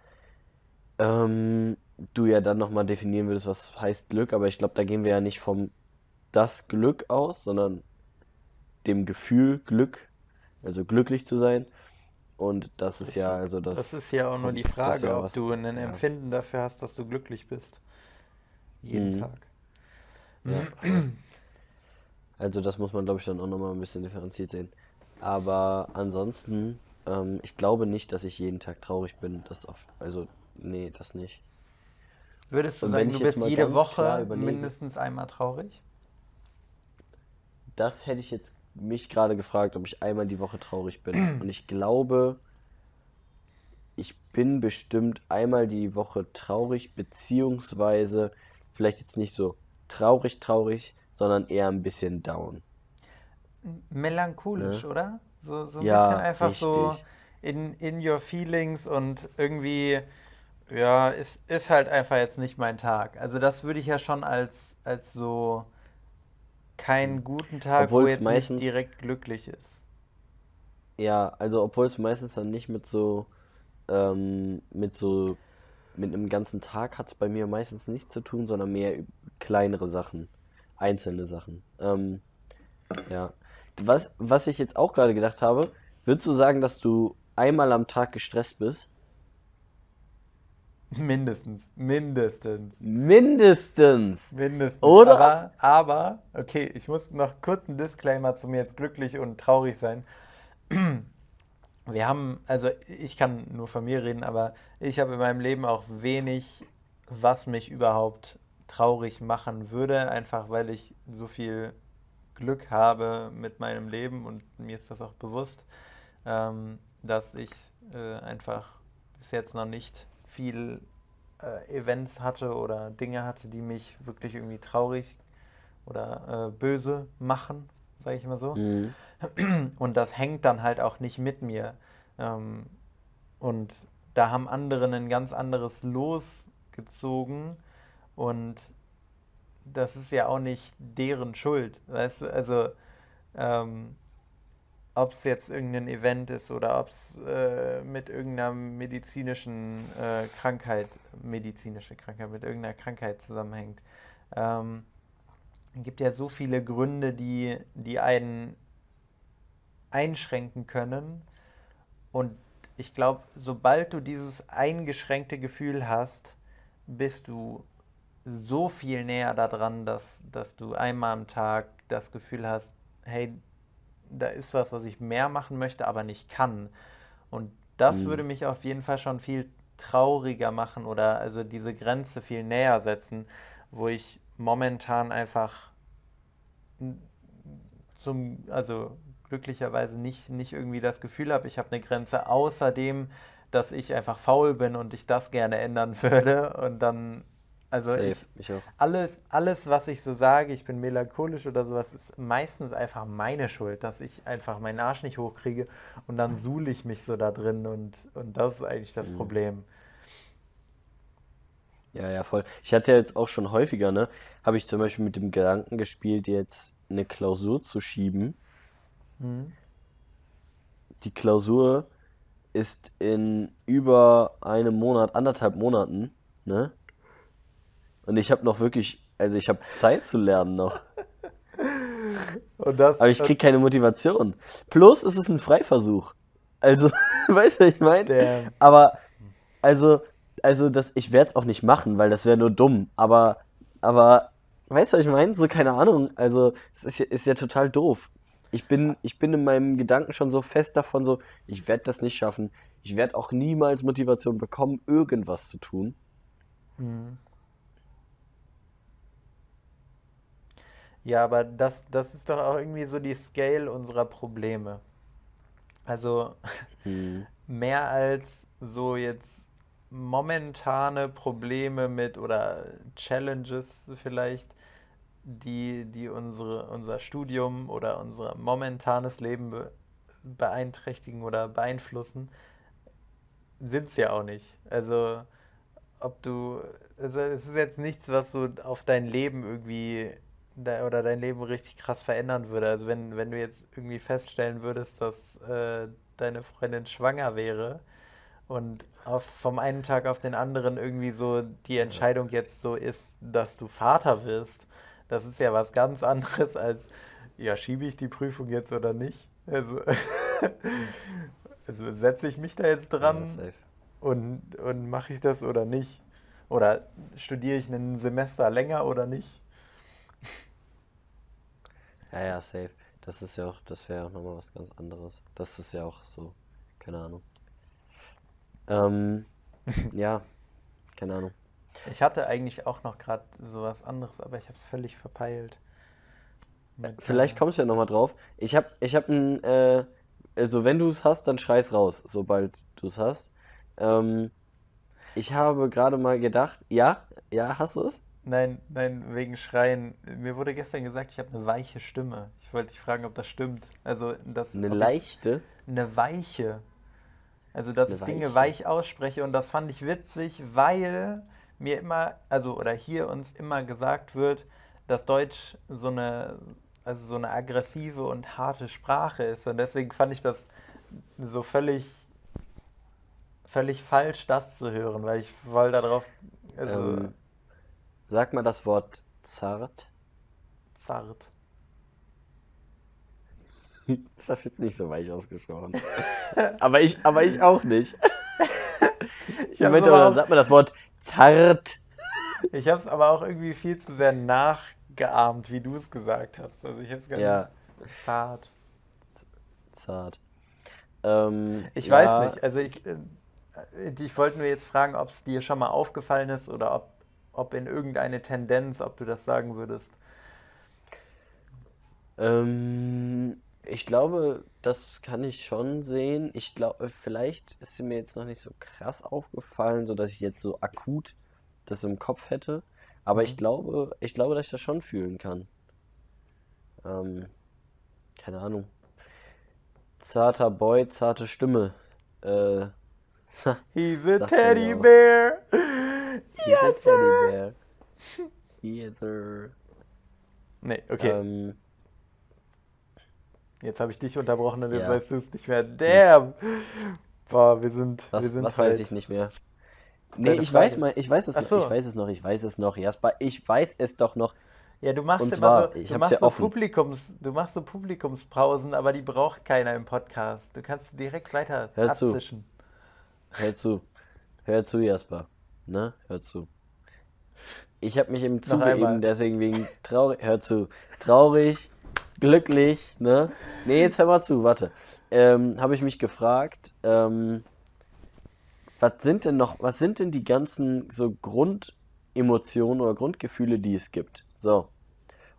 B: ähm, du ja dann nochmal definieren würdest, was heißt Glück, aber ich glaube, da gehen wir ja nicht vom das Glück aus, sondern dem Gefühl Glück, also glücklich zu sein. Und das ist
A: Das,
B: ja, also das
A: das ist ja auch nur die Frage,
B: ja
A: ob du ein
B: ja.
A: Empfinden dafür hast, dass du glücklich bist. Jeden
B: Mhm.
A: Tag.
B: Ja. Also das muss man, glaube ich, dann auch nochmal ein bisschen differenziert sehen. Aber ansonsten, ähm, ich glaube nicht, dass ich jeden Tag traurig bin. Das auf, also, nee, das nicht.
A: Würdest du sagen, du bist jede Woche mindestens einmal traurig?
B: das hätte ich jetzt mich gerade gefragt, ob ich einmal die Woche traurig bin. Und ich glaube, ich bin bestimmt einmal die Woche traurig, beziehungsweise vielleicht jetzt nicht so traurig, traurig, sondern eher ein bisschen down.
A: Melancholisch,
B: Ne?
A: oder? So, so ein bisschen
B: Ja,
A: einfach so
B: richtig.
A: in, in your feelings und irgendwie, ja, ist, ist halt einfach jetzt nicht mein Tag. Also das würde ich ja schon als, als so keinen guten Tag, wo
B: Obwohl es
A: jetzt nicht
B: meistens,
A: direkt glücklich ist.
B: ja, also obwohl es meistens dann nicht mit so, ähm, mit so, mit einem ganzen Tag hat es bei mir meistens nichts zu tun, sondern mehr kleinere Sachen, einzelne Sachen. Ähm, ja. Was, was ich jetzt auch gerade gedacht habe, würdest du sagen, dass du einmal am Tag gestresst bist?
A: Mindestens. Mindestens.
B: Mindestens.
A: Mindestens.
B: Oder?
A: Aber, aber, okay, ich muss noch kurz einen Disclaimer zu mir jetzt glücklich und traurig sein. Wir haben, also ich kann nur von mir reden, aber ich habe in meinem Leben auch wenig, was mich überhaupt traurig machen würde, einfach weil ich so viel Glück habe mit meinem Leben und mir ist das auch bewusst, ähm, dass ich äh, einfach bis jetzt noch nicht viel äh, Events hatte oder Dinge hatte, die mich wirklich irgendwie traurig oder äh, böse machen, sage ich mal so.
B: Mhm.
A: Und das hängt dann halt auch nicht mit mir. Ähm, und da haben andere ein ganz anderes Los gezogen und das ist ja auch nicht deren Schuld, weißt du? Also, ähm, ob es jetzt irgendein Event ist oder ob es äh, mit irgendeiner medizinischen äh, Krankheit, medizinische Krankheit, mit irgendeiner Krankheit zusammenhängt. Ähm, es gibt ja so viele Gründe, die, die einen einschränken können. Und ich glaube, sobald du dieses eingeschränkte Gefühl hast, bist du so viel näher daran, dass, dass du einmal am Tag das Gefühl hast, hey, da ist was, was ich mehr machen möchte, aber nicht kann. Und das
B: Mhm.
A: würde mich auf jeden Fall schon viel trauriger machen oder also diese Grenze viel näher setzen, wo ich momentan einfach zum, also glücklicherweise nicht, nicht irgendwie das Gefühl habe, ich habe eine Grenze, außerdem, dass ich einfach faul bin und ich das gerne ändern würde. Und dann, also
B: Safe,
A: ich,
B: ich
A: alles, alles, was ich so sage, ich bin melancholisch oder sowas, ist meistens einfach meine Schuld, dass ich einfach meinen Arsch nicht hochkriege und dann suhle ich mich so da drin und, und das ist eigentlich das
B: Mhm.
A: Problem.
B: Ja, ja, voll. Ich hatte jetzt auch schon häufiger, ne, habe ich zum Beispiel mit dem Gedanken gespielt, jetzt eine Klausur zu schieben.
A: Mhm.
B: Die Klausur ist in über einem Monat, anderthalb Monaten, ne? Und ich habe noch wirklich, also ich habe Zeit zu lernen noch.
A: Das,
B: Aber ich krieg keine Motivation. Plus, es ist ein Freiversuch. Also, weißt du, was ich meine? Aber, also, also das, ich werde es auch nicht machen, weil das wäre nur dumm. Aber, aber, weißt du, was ich meine? So, keine Ahnung. Also, es ist ja, ist ja total doof. Ich bin, ich bin in meinem Gedanken schon so fest davon, so, ich werde das nicht schaffen. Ich werde auch niemals Motivation bekommen, irgendwas zu tun.
A: Mhm. Ja, aber das, das ist doch auch irgendwie so die Scale unserer Probleme. Also
B: Hm.
A: mehr als so jetzt momentane Probleme mit oder Challenges vielleicht, die, die unsere, unser Studium oder unser momentanes Leben be beeinträchtigen oder beeinflussen, sind es ja auch nicht. Also ob du, also es ist jetzt nichts, was so auf dein Leben irgendwie oder dein Leben richtig krass verändern würde. Also wenn, wenn du jetzt irgendwie feststellen würdest, dass äh, deine Freundin schwanger wäre und auf, vom einen Tag auf den anderen irgendwie so die Entscheidung jetzt so ist, dass du Vater wirst, das ist ja was ganz anderes als, ja, schiebe ich die Prüfung jetzt oder nicht? Also, also setze ich mich da jetzt
B: Ja,
A: dran
B: safe.
A: und, und mache ich das oder nicht? Oder studiere ich ein Semester länger oder nicht?
B: Ja, ja, safe. Das ist ja auch, das wäre auch nochmal was ganz anderes. Das ist ja auch so, keine Ahnung. Ähm, ja, keine Ahnung.
A: Ich hatte eigentlich auch noch gerade sowas anderes, aber ich habe es völlig verpeilt. Mit,
B: Vielleicht
A: äh,
B: kommst du ja nochmal drauf. Ich hab, ich hab ein, äh, also wenn du es hast, dann schrei's raus, sobald du es hast. Ähm, ich habe gerade mal gedacht, ja, ja, hast du es?
A: Nein, nein, wegen Schreien. Mir wurde gestern gesagt, ich habe eine weiche Stimme. Ich wollte dich fragen, ob das stimmt. Also, dass,
B: Eine leichte,
A: eine weiche. Also, dass
B: eine
A: ich Dinge
B: weiche.
A: weich ausspreche und das fand ich witzig, weil mir immer, also oder hier uns immer gesagt wird, dass Deutsch so eine, also so eine aggressive und harte Sprache ist und deswegen fand ich das so völlig, völlig falsch, das zu hören, weil ich voll darauf, also
B: Ähm, sag mal das Wort zart.
A: zart.
B: Das hast jetzt nicht so weich ausgesprochen. Aber ich, aber ich auch nicht.
A: Ich hab's
B: Winter
A: aber
B: sagt man das Wort zart.
A: Ich habe es aber auch irgendwie viel zu sehr nachgeahmt, wie du es gesagt hast. Also ich habe es gar
B: Ja,
A: nicht zart.
B: zart. Ähm,
A: Ich
B: ja,
A: weiß nicht. Also ich, äh, ich wollte nur jetzt fragen, ob es dir schon mal aufgefallen ist oder ob, ob in irgendeine Tendenz, ob du das sagen würdest.
B: Ähm, ich glaube, das kann ich schon sehen. Ich glaube, vielleicht ist sie mir jetzt noch nicht so krass aufgefallen, so dass ich jetzt so akut das im Kopf hätte. Aber ich
A: Mhm.
B: glaube, ich glaube, dass ich das schon fühlen kann. Ähm, keine Ahnung. Zarter Boy, zarte Stimme. Äh,
A: He's a teddy bear.
B: Yes, Teddybär. Yes, sir.
A: Nee, okay.
B: Ähm,
A: Jetzt habe ich dich unterbrochen und jetzt
B: Ja.
A: weißt du es nicht mehr. Damn. Boah, wir sind,
B: was,
A: wir sind
B: was
A: halt.
B: weiß ich nicht mehr. Nee, ich weiß mal, ich weiß es
A: Ach
B: noch,
A: so.
B: ich weiß es noch, ich weiß es noch, Jasper, ich weiß es doch noch.
A: Ja, du machst
B: Und
A: immer
B: zwar,
A: so, du machst
B: ja
A: so
B: offen.
A: Publikums, du machst so Publikumspausen, aber die braucht keiner im Podcast. Du kannst direkt weiter
B: Hör zu.
A: abzischen.
B: Hör zu, hör zu, Jasper, ne, hör zu. Ich habe mich im Zuge eben deswegen wegen traurig, hör zu, traurig, glücklich, ne? Nee, jetzt hör mal zu, warte. Ähm, habe ich mich gefragt, ähm, was sind denn noch, was sind denn die ganzen so Grundemotionen oder Grundgefühle, die es gibt? So.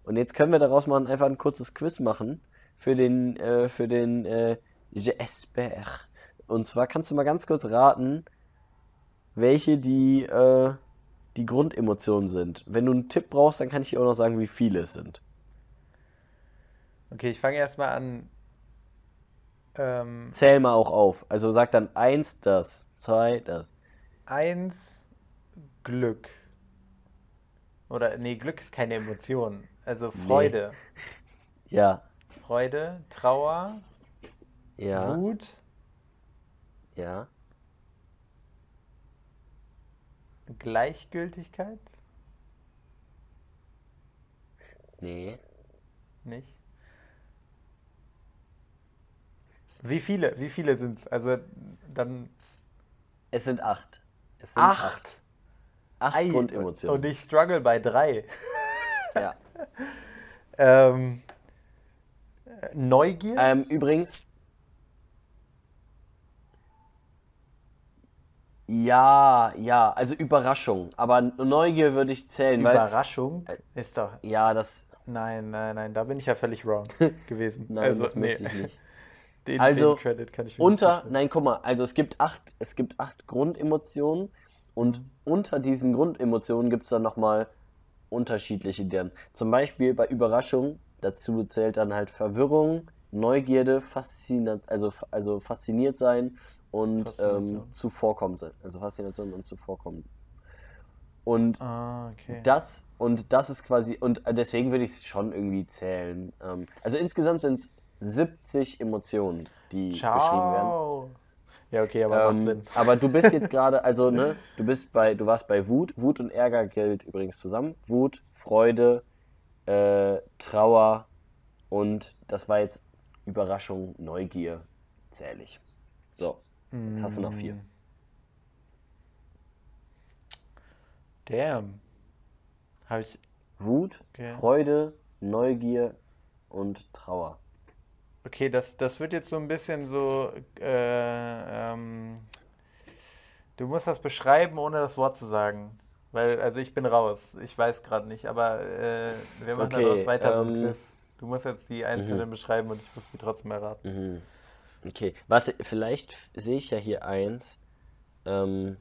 B: Und jetzt können wir daraus mal einfach ein kurzes Quiz machen für den, äh, für den äh, Jesper. Und zwar kannst du mal ganz kurz raten, welche die, äh, die Grundemotionen sind. Wenn du einen Tipp brauchst, dann kann ich dir auch noch sagen, wie viele es sind.
A: Okay, ich fange erstmal an. Ähm,
B: Zähl mal auch auf. Also sag dann eins das, zwei das.
A: eins, Glück. Oder, nee, Glück ist keine Emotion. Also Freude.
B: Ja,
A: Freude, Trauer,
B: ja,
A: Wut,
B: ja.
A: Gleichgültigkeit.
B: Nee.
A: Nicht? Wie viele? Wie viele sind es? Also dann
B: Es sind acht. Es sind
A: acht.
B: Acht
A: Ei,
B: Grundemotionen.
A: Und ich struggle bei drei.
B: Ja.
A: Ähm, äh, Neugier?
B: Ähm, übrigens. Ja, ja, also Überraschung. Aber Neugier würde ich zählen, weil.
A: Überraschung? Ist doch.
B: Ja, das.
A: Nein, nein, nein, da bin ich ja völlig wrong gewesen.
B: Nein,
A: also,
B: das möchte
A: nee,
B: ich nicht.
A: Den,
B: Also,
A: den Credit kann ich mir nicht
B: Unter,
A: zustimmen.
B: nein, guck mal, also es gibt acht, es gibt acht Grundemotionen und unter diesen Grundemotionen gibt es dann nochmal unterschiedliche deren. Zum Beispiel bei Überraschung, dazu zählt dann halt Verwirrung, Neugierde, Faszinat, also, also fasziniert sein und ähm, zuvorkommen sein. Also Faszination und zuvorkommen. Und
A: Ah, okay.
B: das und das ist quasi und deswegen würde ich es schon irgendwie zählen. Ähm, also insgesamt sind es 70 Emotionen, die beschrieben werden.
A: Ciao. Ja, okay, aber macht
B: Ähm,
A: Sinn.
B: aber du bist jetzt gerade, also ne, du bist bei, du warst bei Wut. Wut und Ärger gilt übrigens zusammen. Wut, Freude, äh, Trauer und das war jetzt Überraschung, Neugier, zähle ich. So, jetzt hast du noch vier.
A: Damn. Habe ich.
B: Wut,
A: Okay.
B: Freude, Neugier und Trauer.
A: Okay, das, das wird jetzt so ein bisschen so. Äh, ähm, du musst das beschreiben, ohne das Wort zu sagen. Weil, also ich bin raus. Ich weiß gerade nicht, aber äh, wir machen
B: Okay,
A: daraus weiter so ein
B: ähm,
A: Quiz. Du musst jetzt die einzelnen beschreiben und ich muss die trotzdem erraten.
B: Okay, warte, vielleicht sehe ich ja hier eins. Ähm.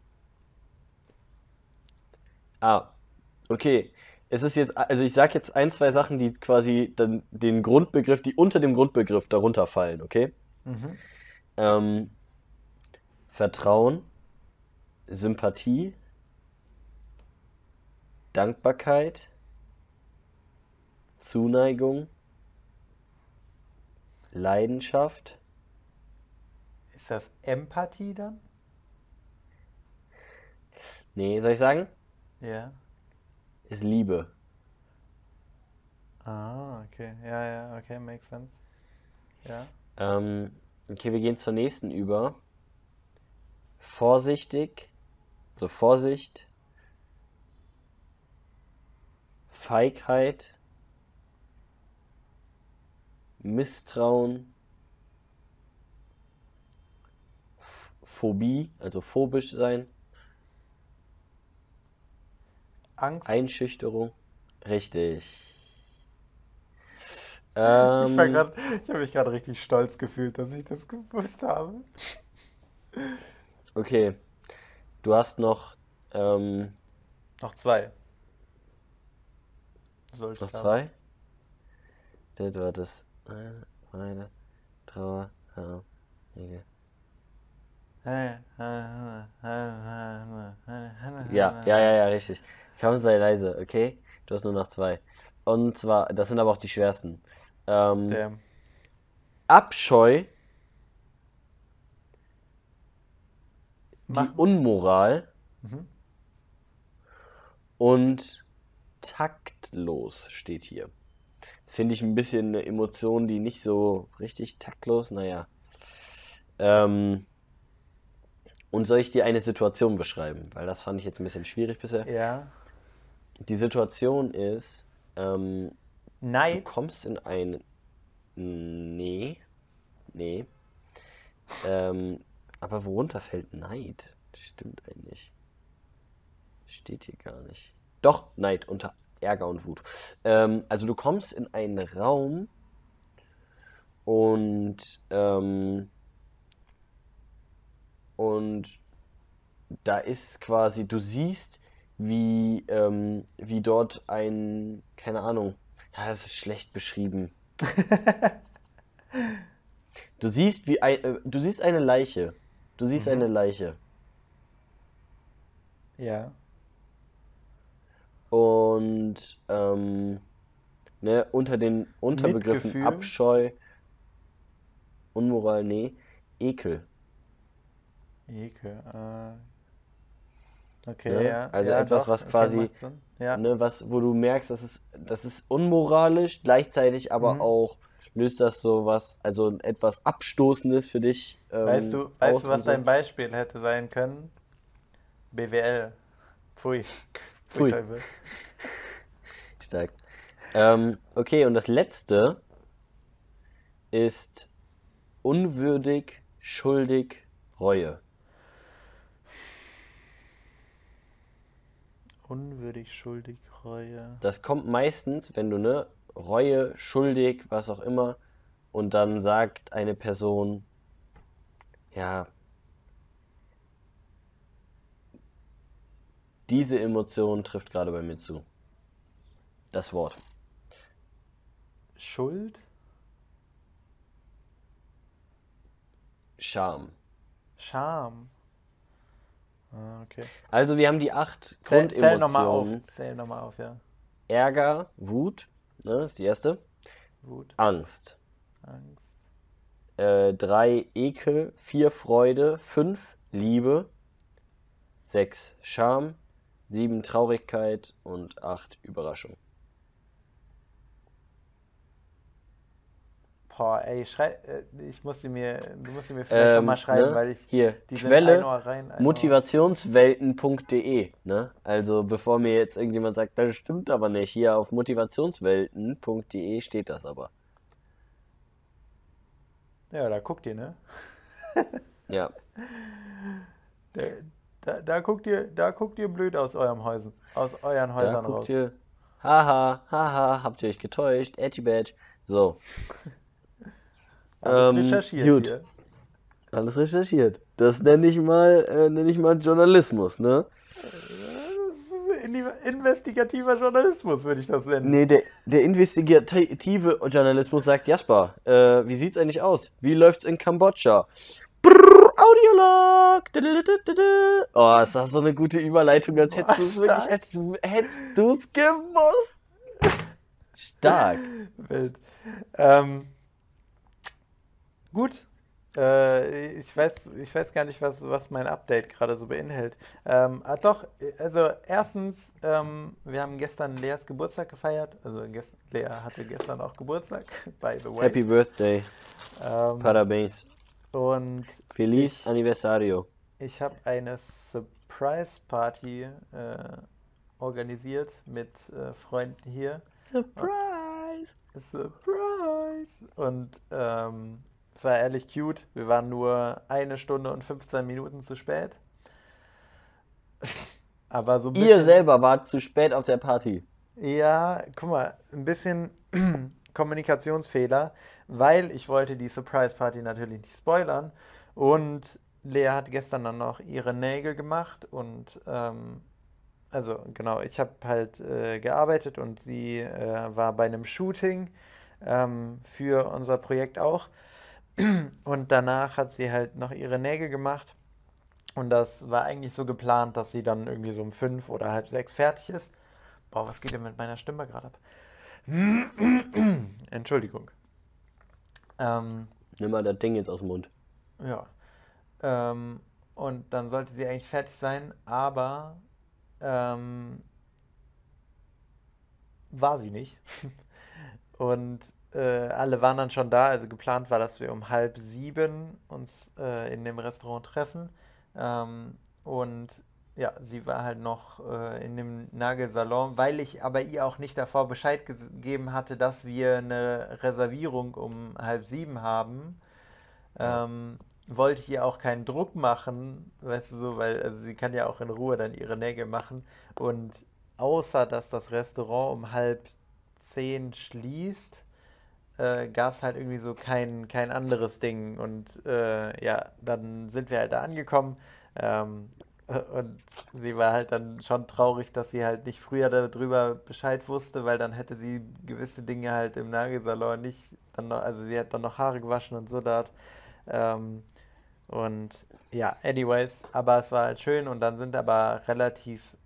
B: Ah, okay. Es ist jetzt, also ich sage jetzt ein, zwei Sachen, die quasi dann den Grundbegriff, die unter dem Grundbegriff darunter fallen, okay?
A: Mhm.
B: Ähm, Vertrauen, Sympathie, Dankbarkeit, Zuneigung, Leidenschaft,
A: Ist das Empathie dann?
B: nee, soll ich sagen?
A: Ja.
B: Ist Liebe.
A: Ah, okay. Ja, ja, okay, makes sense. Ja.
B: Ähm, okay, wir gehen zur nächsten über. Vorsichtig, Also Vorsicht, Feigheit, Misstrauen, Phobie, also phobisch sein,
A: Angst.
B: Einschüchterung. Richtig.
A: ich war
B: Ähm,
A: grad, ich habe mich gerade richtig stolz gefühlt, dass ich das gewusst habe.
B: okay. Du hast noch ähm,
A: Noch zwei. Sollte
B: noch
A: klappen.
B: zwei. Der- Du hattest eine, eine Trauer, Harmige. Ja, ja, ja, ja, richtig. Komm, sei leise, okay? Du hast nur noch zwei. Und zwar, das sind aber auch die schwersten. Ähm,
A: Damn.
B: Abscheu, die
A: Mach-
B: Unmoral
A: Mhm.
B: und taktlos steht hier. Finde ich ein bisschen eine Emotion, die nicht so richtig taktlos, naja. Ähm, und soll ich dir eine Situation beschreiben? Weil das fand ich jetzt ein bisschen schwierig bisher.
A: Ja.
B: Die Situation ist, ähm, du
A: Neid.
B: kommst in ein... Nee, nee. Ähm, aber worunter fällt Neid? Stimmt eigentlich. Steht hier gar nicht. Doch, Neid unter Ärger und Wut. Ähm, also du kommst in einen Raum und ähm, und da ist quasi, du siehst, wie, ähm, wie dort ein, keine Ahnung, ja, das ist schlecht beschrieben. Du siehst, wie ein, äh, du siehst eine Leiche. Du siehst eine Leiche.
A: Ja.
B: Und ähm, ne, unter den Unterbegriffen
A: Mitgefühl?
B: Abscheu, Unmoral, nee, Ekel.
A: Ekel. Äh. Okay,
B: Ne?
A: ja.
B: Also
A: ja,
B: etwas,
A: doch.
B: was
A: Okay,
B: quasi-
A: Sinn. Ja.
B: Ne, was, wo du merkst, das ist, das ist unmoralisch, gleichzeitig aber
A: Mhm.
B: auch löst das so was, also etwas Abstoßendes für dich. Ähm,
A: Weißt du, weißt du, was
B: so.
A: dein Beispiel hätte sein können? BWL. Pfui.
B: Pfui.
A: Teufel.
B: Stark. Ähm, okay, und das letzte ist unwürdig, schuldig, Reue.
A: Unwürdig, schuldig, Reue.
B: Das kommt meistens, wenn du ne Reue, schuldig, was auch immer, und dann sagt eine Person, ja, diese Emotion trifft gerade bei mir zu. Das Wort.
A: Schuld?
B: Scham.
A: Scham. Ah, okay.
B: Also wir haben die acht
A: Zähl, zähl nochmal auf.
B: Grundemotionen.
A: Zähl nochmal auf, ja.
B: Ärger, Wut, ne, ist die erste.
A: Wut,
B: Angst.
A: Angst.
B: Äh, drei Ekel, vier Freude, fünf Liebe, sechs Scham, sieben Traurigkeit und acht Überraschung.
A: Boah, ey, schrei, äh, ich muss sie mir, du musst sie mir vielleicht
B: Ähm,
A: nochmal schreiben,
B: ne?
A: weil ich,
B: Hier,
A: die
B: Quelle
A: Ohr
B: motivationswelten.de, ne? Also bevor mir jetzt irgendjemand sagt, das stimmt aber nicht, hier auf motivationswelten.de steht das aber.
A: Ja, da guckt ihr, ne?
B: Ja,
A: Da, da, da guckt ihr, da guckt ihr blöd aus eurem Häusen, aus euren
B: da
A: Häusern
B: guckt
A: raus.
B: ihr, haha, haha, habt ihr euch getäuscht, edgy badge. So,
A: Alles
B: Ähm,
A: recherchiert
B: gut.
A: hier.
B: alles recherchiert. Das nenne ich mal, äh, nenne ich mal Journalismus, ne?
A: Das ist in- investigativer Journalismus, würde ich das nennen.
B: Nee, der, der investigative Journalismus sagt, Jasper, äh, wie sieht's eigentlich aus? Wie läuft's in Kambodscha? Brrr, Audiolog! Oh, ist das so eine gute Überleitung, als hättest du es wirklich, du- hättest du's gewusst. Stark.
A: Wild. Ähm, gut. Äh, ich, weiß, ich weiß gar nicht, was, was mein Update gerade so beinhält. Ähm, ah, doch, also erstens, ähm, wir haben gestern Leas Geburtstag gefeiert. Also gest Lea hatte gestern auch Geburtstag, by the way.
B: Happy Birthday,
A: Ähm,
B: Parabéns.
A: und
B: Feliz
A: ich,
B: Anniversario.
A: ich habe eine Surprise Party äh, organisiert mit äh, Freunden hier.
B: Surprise!
A: Surprise! Und ähm, es war ehrlich cute. Wir waren nur eine Stunde und 15 Minuten zu spät. Aber so ein
B: Ihr selber wart zu spät auf der Party.
A: Ja, guck mal, ein bisschen Kommunikationsfehler, weil ich wollte die Surprise Party natürlich nicht spoilern. Und Lea hat gestern dann noch ihre Nägel gemacht und ähm, also genau, ich habe halt äh, gearbeitet und sie äh, war bei einem Shooting ähm, für unser Projekt auch. Und danach hat sie halt noch ihre Nägel gemacht. Und das war eigentlich so geplant, dass sie dann irgendwie so um fünf oder halb sechs fertig ist. Boah, was geht denn mit meiner Stimme gerade ab? Entschuldigung. Ähm,
B: Nimm mal das Ding jetzt aus dem Mund.
A: ja. Ähm, und dann sollte sie eigentlich fertig sein, aber ähm, war sie nicht. Und äh, alle waren dann schon da. Also geplant war, dass wir um halb sieben uns äh, in dem Restaurant treffen. Ähm, und ja, sie war halt noch äh, in dem Nagelsalon, weil ich aber ihr auch nicht davor Bescheid gegeben hatte, dass wir eine Reservierung um halb sieben haben. Ähm, wollte ich ihr auch keinen Druck machen, weißt du so, weil also sie kann ja auch in Ruhe dann ihre Nägel machen. Und außer dass das Restaurant um halb zehn schließt, äh, gab es halt irgendwie so kein, kein anderes Ding. Und äh, ja, dann sind wir halt da angekommen. Ähm, und sie war halt dann schon traurig, dass sie halt nicht früher darüber Bescheid wusste, weil dann hätte sie gewisse Dinge halt im Nagelsalon nicht, dann noch, also sie hat dann noch Haare gewaschen und so dort. Ähm, und ja, anyways, aber es war halt schön und dann sind aber relativ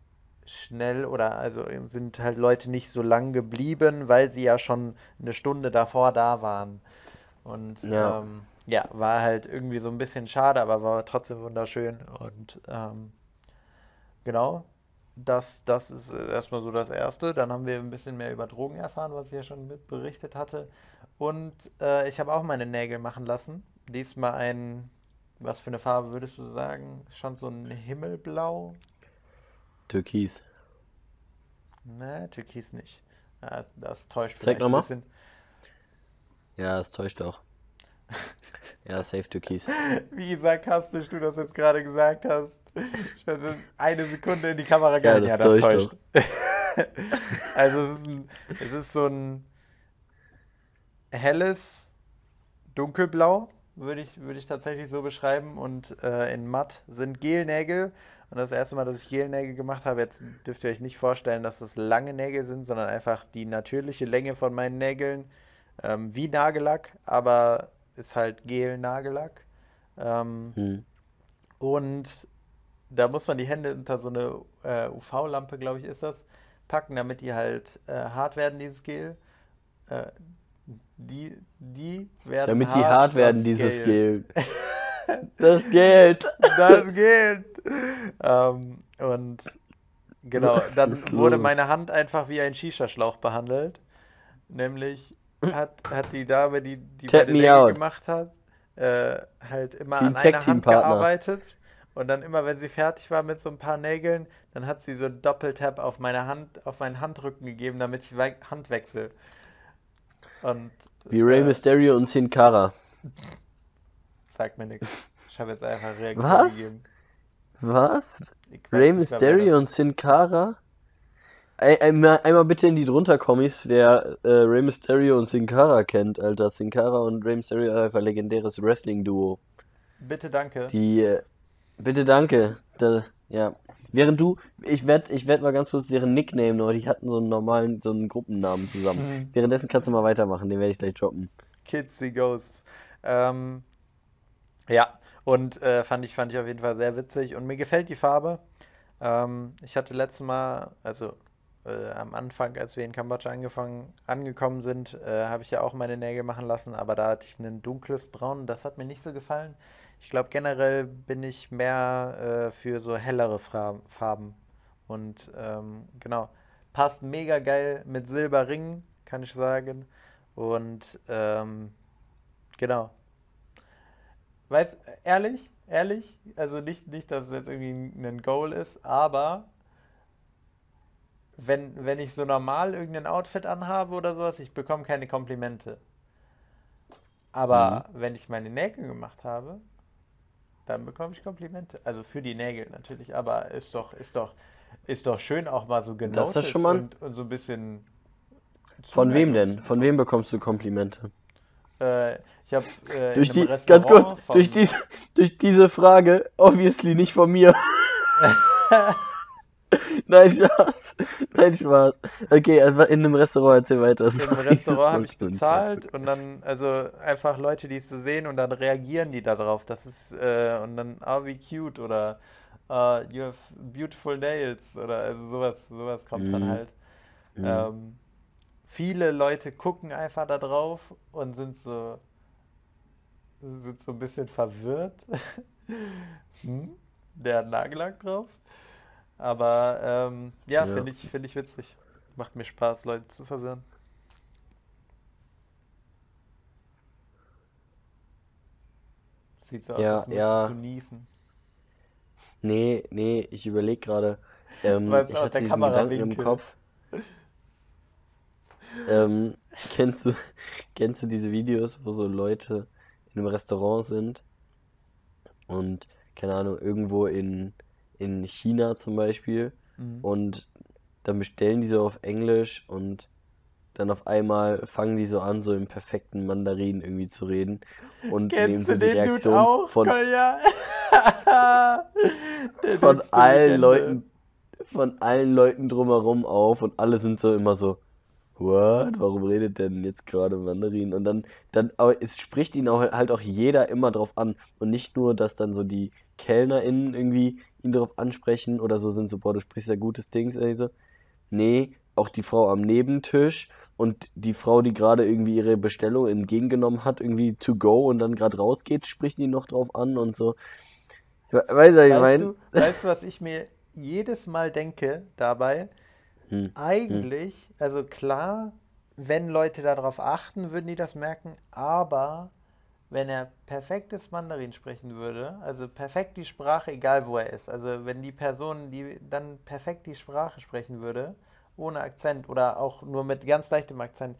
A: schnell oder also sind halt Leute nicht so lang geblieben, weil sie ja schon eine Stunde davor da waren. Und
B: Ja.
A: ähm, ja, war halt irgendwie so ein bisschen schade, aber war trotzdem wunderschön. Und ähm, genau, das, das ist erstmal so das Erste. Dann haben wir ein bisschen mehr über Drogen erfahren, was ich ja schon mit berichtet hatte. Und äh, ich habe auch meine Nägel machen lassen. Diesmal ein, was für eine Farbe würdest du sagen? Schon so ein Himmelblau?
B: Türkis.
A: Ne, Türkis nicht. Ja, das täuscht
B: Zeig
A: vielleicht ein
B: nochmal.
A: bisschen.
B: Ja, das täuscht auch. Ja, safe Türkis.
A: Wie sarkastisch du das jetzt gerade gesagt hast. Ich hatte eine Sekunde in die Kamera
B: Ja,
A: gehalten.
B: das
A: Ja, das
B: täuscht
A: täuscht. Also es ist, ein, es ist so ein helles Dunkelblau, würde ich, würde ich tatsächlich so beschreiben. Und äh, in matt sind Gelnägel. Und das erste Mal, dass ich Gelnägel gemacht habe, jetzt dürft ihr euch nicht vorstellen, dass das lange Nägel sind, sondern einfach die natürliche Länge von meinen Nägeln. Ähm, wie Nagellack, aber ist halt Gel-Nagellack. Ähm,
B: Hm.
A: und da muss man die Hände unter so eine äh, UV-Lampe, glaube ich, ist das, packen, damit die halt äh, hart werden, dieses Gel. Äh, die, die werden
B: Damit die
A: hart,
B: werden, dieses
A: Gel.
B: Geld. Das Geld.
A: Das Geld! Ähm, und genau, dann wurde meine Hand einfach wie ein Shisha-Schlauch behandelt. Nämlich hat, hat die Dame, die, die
B: Tap out.
A: gemacht hat, äh, halt immer
B: ein
A: an einer Hand gearbeitet. Und dann immer, wenn sie fertig war mit so ein paar Nägeln, dann hat sie so Doppeltap auf meine Hand, auf meinen Handrücken gegeben, damit ich Hand wechsle. Und
B: Wie Rey
A: äh,
B: Mysterio und Sin Cara.
A: sagt mir nichts. Ich habe jetzt einfach Reaktion
B: Was?
A: gegeben.
B: Was? Rey
A: nicht
B: Mysterio
A: das
B: und Sin Cara? Einmal, einmal bitte in die drunter Kommis, wer äh, Rey Mysterio und Sin Cara kennt, Alter. Sin Cara und Rey Mysterio einfach ein legendäres Wrestling-Duo.
A: Bitte danke.
B: Die, äh, bitte danke. Da, ja. Während du, ich werd, ich werd mal ganz kurz deren Nickname noch, die hatten so einen normalen, so einen Gruppennamen zusammen.
A: Mhm.
B: Währenddessen kannst du mal weitermachen, den werde ich gleich droppen.
A: Kids see Ghosts. Ähm, ja, und äh, fand ich, fand ich auf jeden Fall sehr witzig. Und mir gefällt die Farbe. Ähm, ich hatte letztes Mal, also äh, am Anfang, als wir in Kambodscha angefangen, angekommen sind, äh, habe ich ja auch meine Nägel machen lassen, aber da hatte ich ein dunkles Braun. Das hat mir nicht so gefallen. Ich glaube, generell bin ich mehr äh, für so hellere Fra Farben. Und ähm, genau, passt mega geil mit Silberringen, kann ich sagen. Und ähm, genau. weiß, ehrlich, ehrlich, also nicht, nicht, dass es jetzt irgendwie ein Goal ist, aber wenn, wenn ich so normal irgendein Outfit anhabe oder sowas, ich bekomme keine Komplimente. Aber wenn ich meine Nägel gemacht habe, dann bekomme ich Komplimente. Also für die Nägel natürlich, aber ist doch, ist doch, ist doch schön auch mal so
B: mal.
A: und, und so ein bisschen
B: Von wem denn? Von wem bekommst du Komplimente?
A: Äh, ich habe äh,
B: Durch die, ganz
A: Restaurant
B: kurz,
A: vom,
B: durch, die, durch diese Frage, obviously nicht von mir. Nein, Spaß. Nein, Spaß. Okay, also in einem Restaurant, erzähl weiter.
A: im Restaurant habe ich bezahlt und dann, also einfach Leute, die es so sehen und dann reagieren die darauf. Das ist, äh, und dann, ah, wie cute oder uh, you have beautiful nails oder also sowas, sowas kommt dann
B: Mhm.
A: halt.
B: Mhm.
A: Ähm, viele Leute gucken einfach da drauf und sind so, sind so ein bisschen verwirrt. hm? Der hat Nagellack drauf. Aber ähm, ja,
B: Ja.
A: finde ich, finde ich witzig. Macht mir Spaß, Leute zu verwirren. Sieht so aus,
B: Ja,
A: als müsstest
B: ja.
A: du niesen.
B: Nee, nee, ich überlege gerade. Ähm,
A: Weißt
B: ich
A: auch,
B: hatte
A: der
B: diesen Gedanken im. Kopf. Ähm, kennst du, kennst du diese Videos, wo so Leute in einem Restaurant sind und, keine Ahnung, irgendwo in, in China zum Beispiel
A: Mhm.
B: und dann bestellen die so auf Englisch und dann auf einmal fangen die so an, so im perfekten Mandarin irgendwie zu reden und nehmen
A: Kennst
B: so
A: du
B: die Reaktion
A: auch,
B: von, von allen. Leuten, von allen Leuten drumherum auf und alle sind so immer so, what? Warum redet denn jetzt gerade Mandarin? Und dann, dann, aber es spricht ihn auch, halt auch jeder immer drauf an und nicht nur, dass dann so die KellnerInnen irgendwie ihn darauf ansprechen oder so sind so, boah, du sprichst ja gutes Dings, so. Nee, auch die Frau am Nebentisch und die Frau, die gerade irgendwie ihre Bestellung entgegengenommen hat, irgendwie to go und dann gerade rausgeht, spricht ihn noch drauf an und so. We- Weißt du, was ich
A: Weißt du, weißt du, was ich mir jedes Mal denke dabei?
B: Hm, hm.
A: Eigentlich, also klar, wenn Leute darauf achten, würden die das merken, aber wenn er perfektes Mandarin sprechen würde, also perfekt die Sprache, egal wo er ist, also wenn die Person, die dann perfekt die Sprache sprechen würde, ohne Akzent oder auch nur mit ganz leichtem Akzent,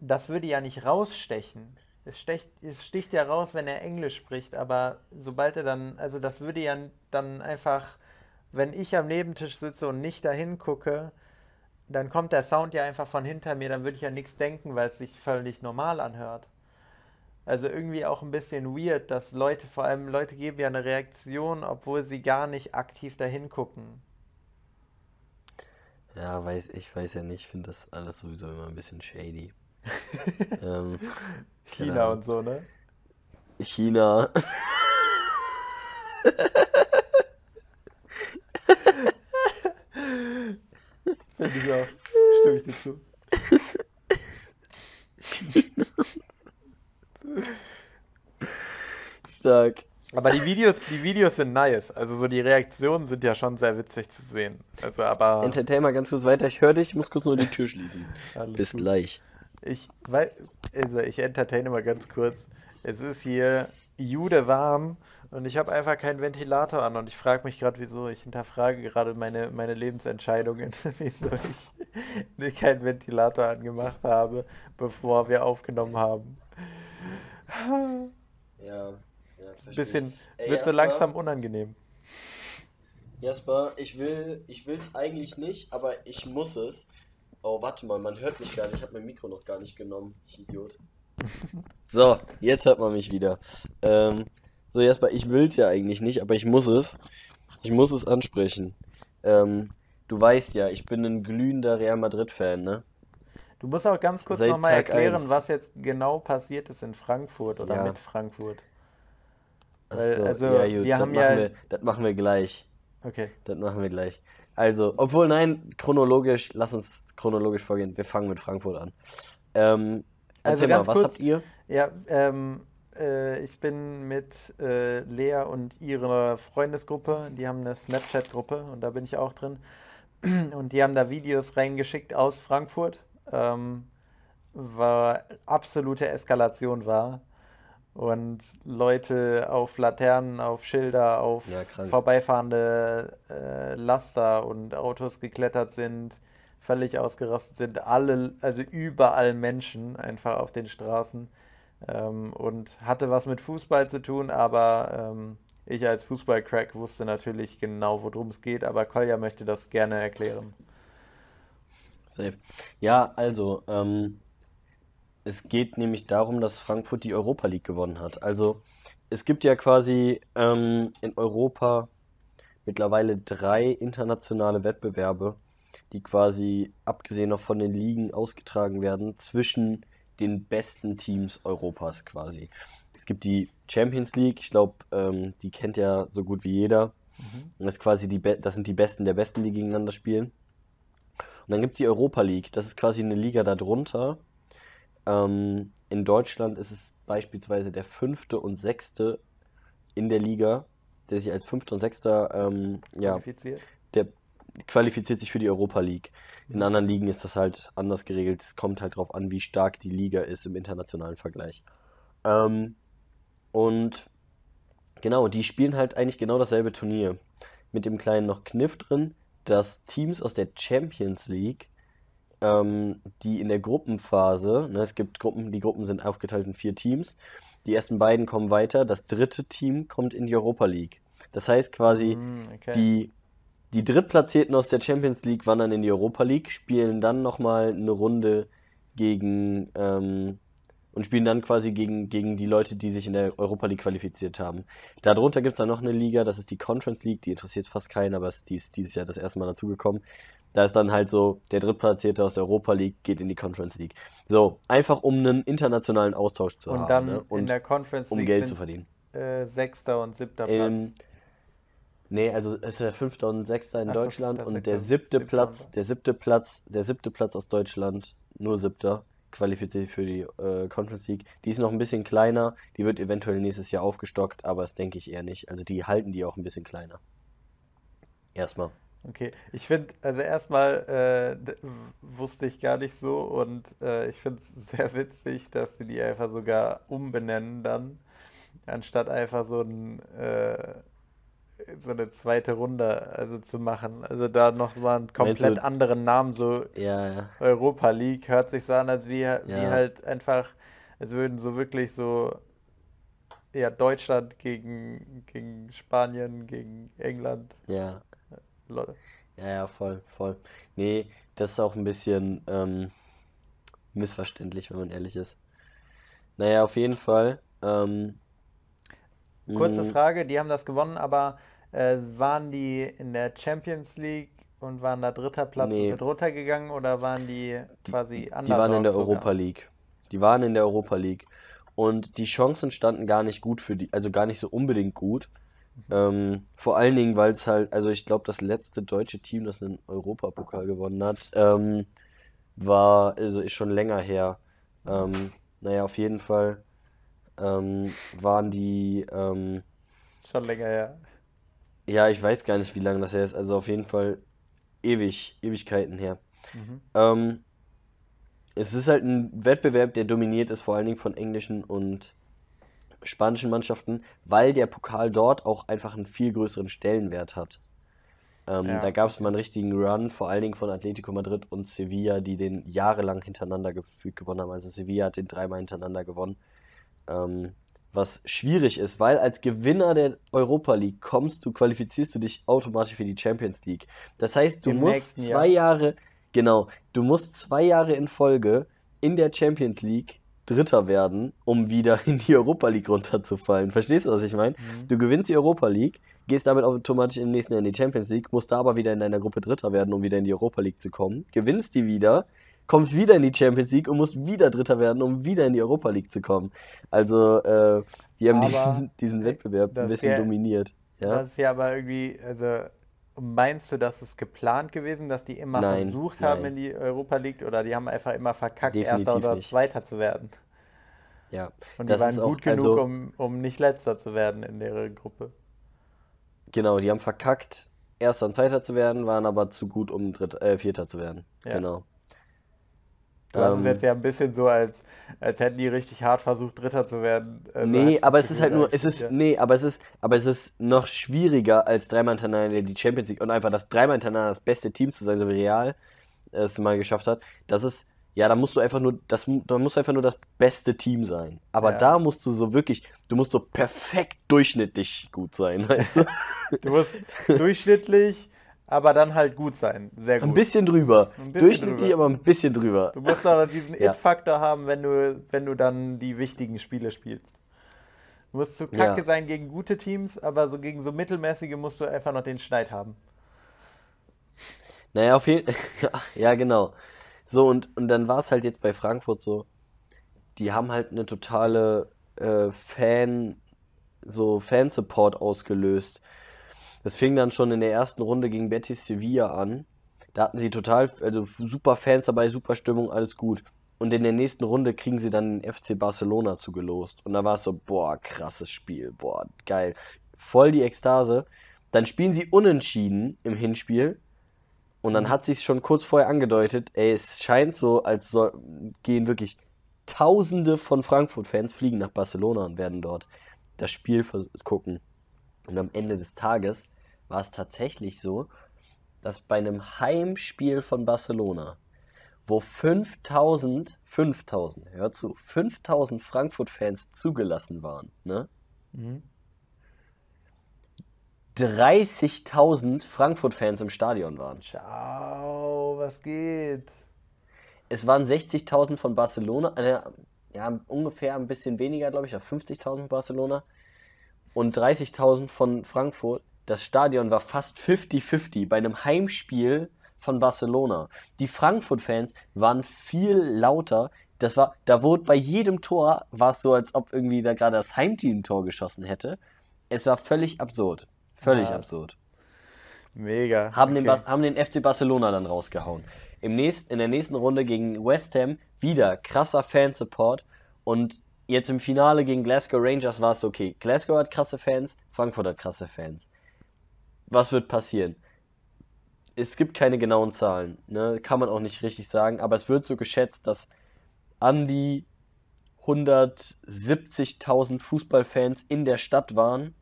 A: das würde ja nicht rausstechen. Es stecht, es sticht ja raus, wenn er Englisch spricht, aber sobald er dann, also das würde ja dann einfach, wenn ich am Nebentisch sitze und nicht dahin gucke, dann kommt der Sound ja einfach von hinter mir, dann würde ich ja nichts denken, weil es sich völlig normal anhört. Also irgendwie auch ein bisschen weird, dass Leute, vor allem Leute geben ja eine Reaktion, obwohl sie gar nicht aktiv dahin gucken.
B: Ja, weiß, ich weiß ja nicht, ich finde das alles sowieso immer ein bisschen shady. Ähm,
A: China
B: Ahnung.
A: und so, ne?
B: China.
A: Finde ich auch. Stimme ich dir zu.
B: Stark.
A: Aber die Videos, die Videos sind nice. Also so die Reaktionen sind ja schon sehr witzig zu sehen. Also aber
B: Entertain mal ganz kurz weiter. Ich höre dich, ich muss kurz nur die Tür schließen.
A: alles
B: Bis
A: gut.
B: gleich.
A: Ich, weil, also ich entertaine mal ganz kurz. Es ist hier Jude warm und ich habe einfach keinen Ventilator an und ich frage mich gerade, wieso. Ich hinterfrage gerade meine, meine Lebensentscheidungen, wieso ich keinen Ventilator angemacht habe, bevor wir aufgenommen haben.
B: Ja,
A: Bisschen,
B: Ey,
A: wird so langsam unangenehm.
B: Jasper, ich will, ich will es eigentlich nicht, aber ich muss es. Oh, warte mal, man hört mich gar nicht. Ich habe mein Mikro noch gar nicht genommen. Ich Idiot. So, jetzt hört man mich wieder. Ähm, so, Jasper, ich will es ja eigentlich nicht, aber ich muss es. Ich muss es ansprechen. Ähm, du weißt ja, ich bin ein glühender Real Madrid-Fan, ne?
A: Du musst auch ganz kurz nochmal erklären,
B: eins.
A: was jetzt genau passiert ist in Frankfurt oder
B: Ja.
A: mit Frankfurt. Weil,
B: so,
A: also,
B: ja, gut,
A: wir
B: das
A: haben
B: machen
A: ja-
B: Wir, das machen wir gleich.
A: Okay.
B: Das machen wir gleich. Also, obwohl, nein, chronologisch, lass uns chronologisch vorgehen. Wir fangen mit Frankfurt an. Ähm,
A: Also ganz
B: mal, was
A: kurz-
B: habt ihr?
A: Ja, ähm, äh, ich bin mit äh, Lea und ihrer Freundesgruppe, die haben eine Snapchat-Gruppe und da bin ich auch drin. Und die haben da Videos reingeschickt aus Frankfurt, ähm, war absolute Eskalation war. Und Leute auf Laternen, auf Schilder, auf
B: Ja,
A: vorbeifahrende äh, Laster und Autos geklettert sind, völlig ausgerastet sind. Alle, also überall Menschen einfach auf den Straßen. Ähm, und hatte was mit Fußball zu tun, aber ähm, ich als Fußballcrack wusste natürlich genau, worum es geht, aber Kolja möchte das gerne erklären.
B: Safe. Ja, also, ähm, es geht nämlich darum, dass Frankfurt die Europa League gewonnen hat. Also, es gibt ja quasi ähm, in Europa mittlerweile drei internationale Wettbewerbe, die quasi, abgesehen noch von den Ligen, ausgetragen werden zwischen den besten Teams Europas quasi. Es gibt die Champions League, ich glaube, ähm, die kennt ja so gut wie jeder. Und das ist quasi die, Be- das sind die Besten der Besten, die gegeneinander spielen. Und dann gibt es die Europa League, das ist quasi eine Liga darunter. Ähm, in Deutschland ist es beispielsweise der fünfte und sechste in der Liga, der sich als fünfter und sechster, ähm, ja,
A: Qualifiziert.
B: der qualifiziert sich für die Europa League. In anderen Ligen ist das halt anders geregelt. Es kommt halt drauf an, wie stark die Liga ist im internationalen Vergleich. Ähm, und genau, die spielen halt eigentlich genau dasselbe Turnier. Mit dem kleinen noch Kniff drin, dass Teams aus der Champions League, ähm, die in der Gruppenphase, ne, es gibt Gruppen, die Gruppen sind aufgeteilt in vier Teams. Die ersten beiden kommen weiter, das dritte Team kommt in die Europa League. Das heißt quasi,
A: Hm, okay.
B: die, die Drittplatzierten aus der Champions League wandern in die Europa League, spielen dann nochmal eine Runde gegen ähm, und spielen dann quasi gegen, gegen die Leute, die sich in der Europa League qualifiziert haben. Darunter gibt es dann noch eine Liga, das ist die Conference League, die interessiert fast keinen, aber es- die ist dieses Jahr das erste Mal dazugekommen. Da ist dann halt so, der Drittplatzierte aus der Europa League geht in die Conference League. So, einfach um einen internationalen Austausch zu
A: Und
B: haben,
A: dann
B: ne?
A: in
B: Und
A: der Conference
B: um
A: League
B: Geld
A: sind
B: zu verdienen.
A: äh, sechster und siebter Platz.
B: Nee, also es ist der fünfte und sechster in
A: Ach so,
B: Deutschland
A: fünfter,
B: und der siebte
A: siebter
B: Platz,
A: und-
B: der siebte Platz, der siebte Platz aus Deutschland, nur siebter, qualifiziert sich für die äh, Conference League. Die ist noch ein bisschen kleiner, die wird eventuell nächstes Jahr aufgestockt, aber das denke ich eher nicht. Also die halten die auch ein bisschen kleiner. Erstmal.
A: Okay, ich finde, also erstmal äh, wusste ich gar nicht so und äh, ich finde es sehr witzig, dass sie die einfach sogar umbenennen dann, anstatt einfach so ein, äh, so eine zweite Runde also zu machen. Also da noch mal einen komplett anderen Namen, so
B: Ja, ja.
A: Europa League, hört sich so an, als wie, wie
B: Ja.
A: halt einfach, es würden so wirklich so, ja, Deutschland gegen, gegen Spanien, gegen England.
B: Ja,
A: Leute.
B: ja, ja, voll, voll. Nee, das ist auch ein bisschen ähm, missverständlich, wenn man ehrlich ist. Naja, auf jeden Fall. Ähm,
A: Kurze
B: mh,
A: Frage, die haben das gewonnen, aber äh, waren die in der Champions League und waren da dritter Platz und
B: Nee.
A: sind runtergegangen oder waren die quasi
B: Die waren in der
A: sogar?
B: Europa League. Die waren in der Europa League. Und die Chancen standen gar nicht gut für die, also gar nicht so unbedingt gut. Ähm, vor allen Dingen, weil es halt, also ich glaube, das letzte deutsche Team, das einen Europapokal gewonnen hat, ähm, war, also ist schon länger her. Ähm, naja, auf jeden Fall ähm, waren die, ähm,
A: Schon länger her.
B: ja, ich weiß gar nicht, wie lange das her ist, also auf jeden Fall ewig, Ewigkeiten her.
A: Mhm.
B: Ähm, es ist halt ein Wettbewerb, der dominiert ist, vor allen Dingen von englischen und spanischen Mannschaften, weil der Pokal dort auch einfach einen viel größeren Stellenwert hat. Ähm,
A: Ja,
B: da gab es mal einen richtigen Run, vor allen Dingen von Atletico Madrid und Sevilla, die den jahrelang hintereinander gefügt gewonnen haben. Also Sevilla hat den dreimal hintereinander gewonnen. Ähm, was schwierig ist, weil als Gewinner der Europa League kommst du, qualifizierst du dich automatisch für die Champions League. Das heißt, du
A: Im
B: musst zwei Jahre, genau, du musst zwei Jahre in Folge in der Champions League Dritter werden, um wieder in die Europa League runterzufallen. Verstehst du, was ich meine?
A: Mhm.
B: Du gewinnst die Europa League, gehst damit automatisch im nächsten Jahr in die Champions League, musst da aber wieder in deiner Gruppe Dritter werden, um wieder in die Europa League zu kommen, gewinnst die wieder, kommst wieder in die Champions League und musst wieder Dritter werden, um wieder in die Europa League zu kommen. Also, äh, die haben diesen, diesen Wettbewerb ein bisschen
A: ja-
B: dominiert. Ja?
A: Das ist ja aber irgendwie, also meinst du, dass es geplant gewesen, dass die immer
B: Nein,
A: versucht haben
B: nein.
A: in die Europa League oder die haben einfach immer verkackt, Erster
B: Definitiv
A: oder
B: nicht.
A: Zweiter zu werden?
B: ja.
A: Und die
B: Das
A: waren
B: ist auch-
A: gut genug,
B: also-
A: um, um nicht Letzter zu werden in der Gruppe.
B: Genau, die haben verkackt, Erster und Zweiter zu werden, waren aber zu gut, um Dritter, äh, Vierter zu werden.
A: Ja.
B: Genau.
A: Du hast es jetzt ja ein bisschen so, als, als hätten die richtig hart versucht, Dritter zu werden.
B: Also nee, aber es ist halt nur, es ist, ja. nee, aber es ist, aber es ist noch schwieriger als dreimal hintereinander die Champions League und einfach das dreimal hintereinander das beste Team zu sein, so wie Real es mal geschafft hat. Das ist, ja, da musst du einfach nur, das, da musst du einfach nur das beste Team sein. Aber ja. da musst du so wirklich, du musst so perfekt durchschnittlich gut sein, weißt du?
A: du musst durchschnittlich aber dann halt gut sein. Sehr gut.
B: Ein bisschen drüber. Ein bisschen Durchschnittlich, drüber. aber ein bisschen drüber.
A: Du musst auch diesen ja. It-Faktor haben, wenn du, wenn du dann die wichtigen Spiele spielst. Du musst zu kacke ja. sein gegen gute Teams, aber so gegen so mittelmäßige musst du einfach noch den Schneid haben.
B: Naja, auf jeden Fall. ja, genau. So, und, und dann war es halt jetzt bei Frankfurt so, die haben halt eine totale äh, Fan, so Fansupport ausgelöst. Das fing dann schon in der ersten Runde gegen Betis Sevilla an. Da hatten sie total, also super Fans dabei, super Stimmung, alles gut. Und in der nächsten Runde kriegen sie dann den FC Barcelona zugelost. Und da war es so, boah, krasses Spiel, boah, geil. Voll die Ekstase. Dann spielen sie unentschieden im Hinspiel. Und dann mhm. hat sich schon kurz vorher angedeutet, ey, es scheint so, als soll, gehen wirklich Tausende von Frankfurt-Fans fliegen nach Barcelona und werden dort das Spiel gucken. Und am Ende des Tages war es tatsächlich so, dass bei einem Heimspiel von Barcelona, wo 5000, 5000, hör zu, 5000 Frankfurt-Fans zugelassen waren, ne? Mhm. 30.000 Frankfurt-Fans im Stadion waren.
A: Ciao, was geht?
B: Es waren 60.000 von Barcelona, äh, ja, ungefähr ein bisschen weniger, glaube ich, 50.000 Barcelona und 30.000 von Frankfurt das Stadion war fast 50-50 bei einem Heimspiel von Barcelona. Die Frankfurt-Fans waren viel lauter. Das war, da wurde bei jedem Tor war es so, als ob irgendwie da gerade das Heimteam ein Tor geschossen hätte. Es war völlig absurd. Völlig ja, absurd.
A: Mega.
B: Haben, okay. den, haben den FC Barcelona dann rausgehauen. Im nächst, in der nächsten Runde gegen West Ham wieder krasser Fansupport und jetzt im Finale gegen Glasgow Rangers war es okay. Glasgow hat krasse Fans, Frankfurt hat krasse Fans was wird passieren? Es gibt keine genauen Zahlen, ne? kann man auch nicht richtig sagen, aber es wird so geschätzt, dass an die 170.000 Fußballfans in der Stadt waren.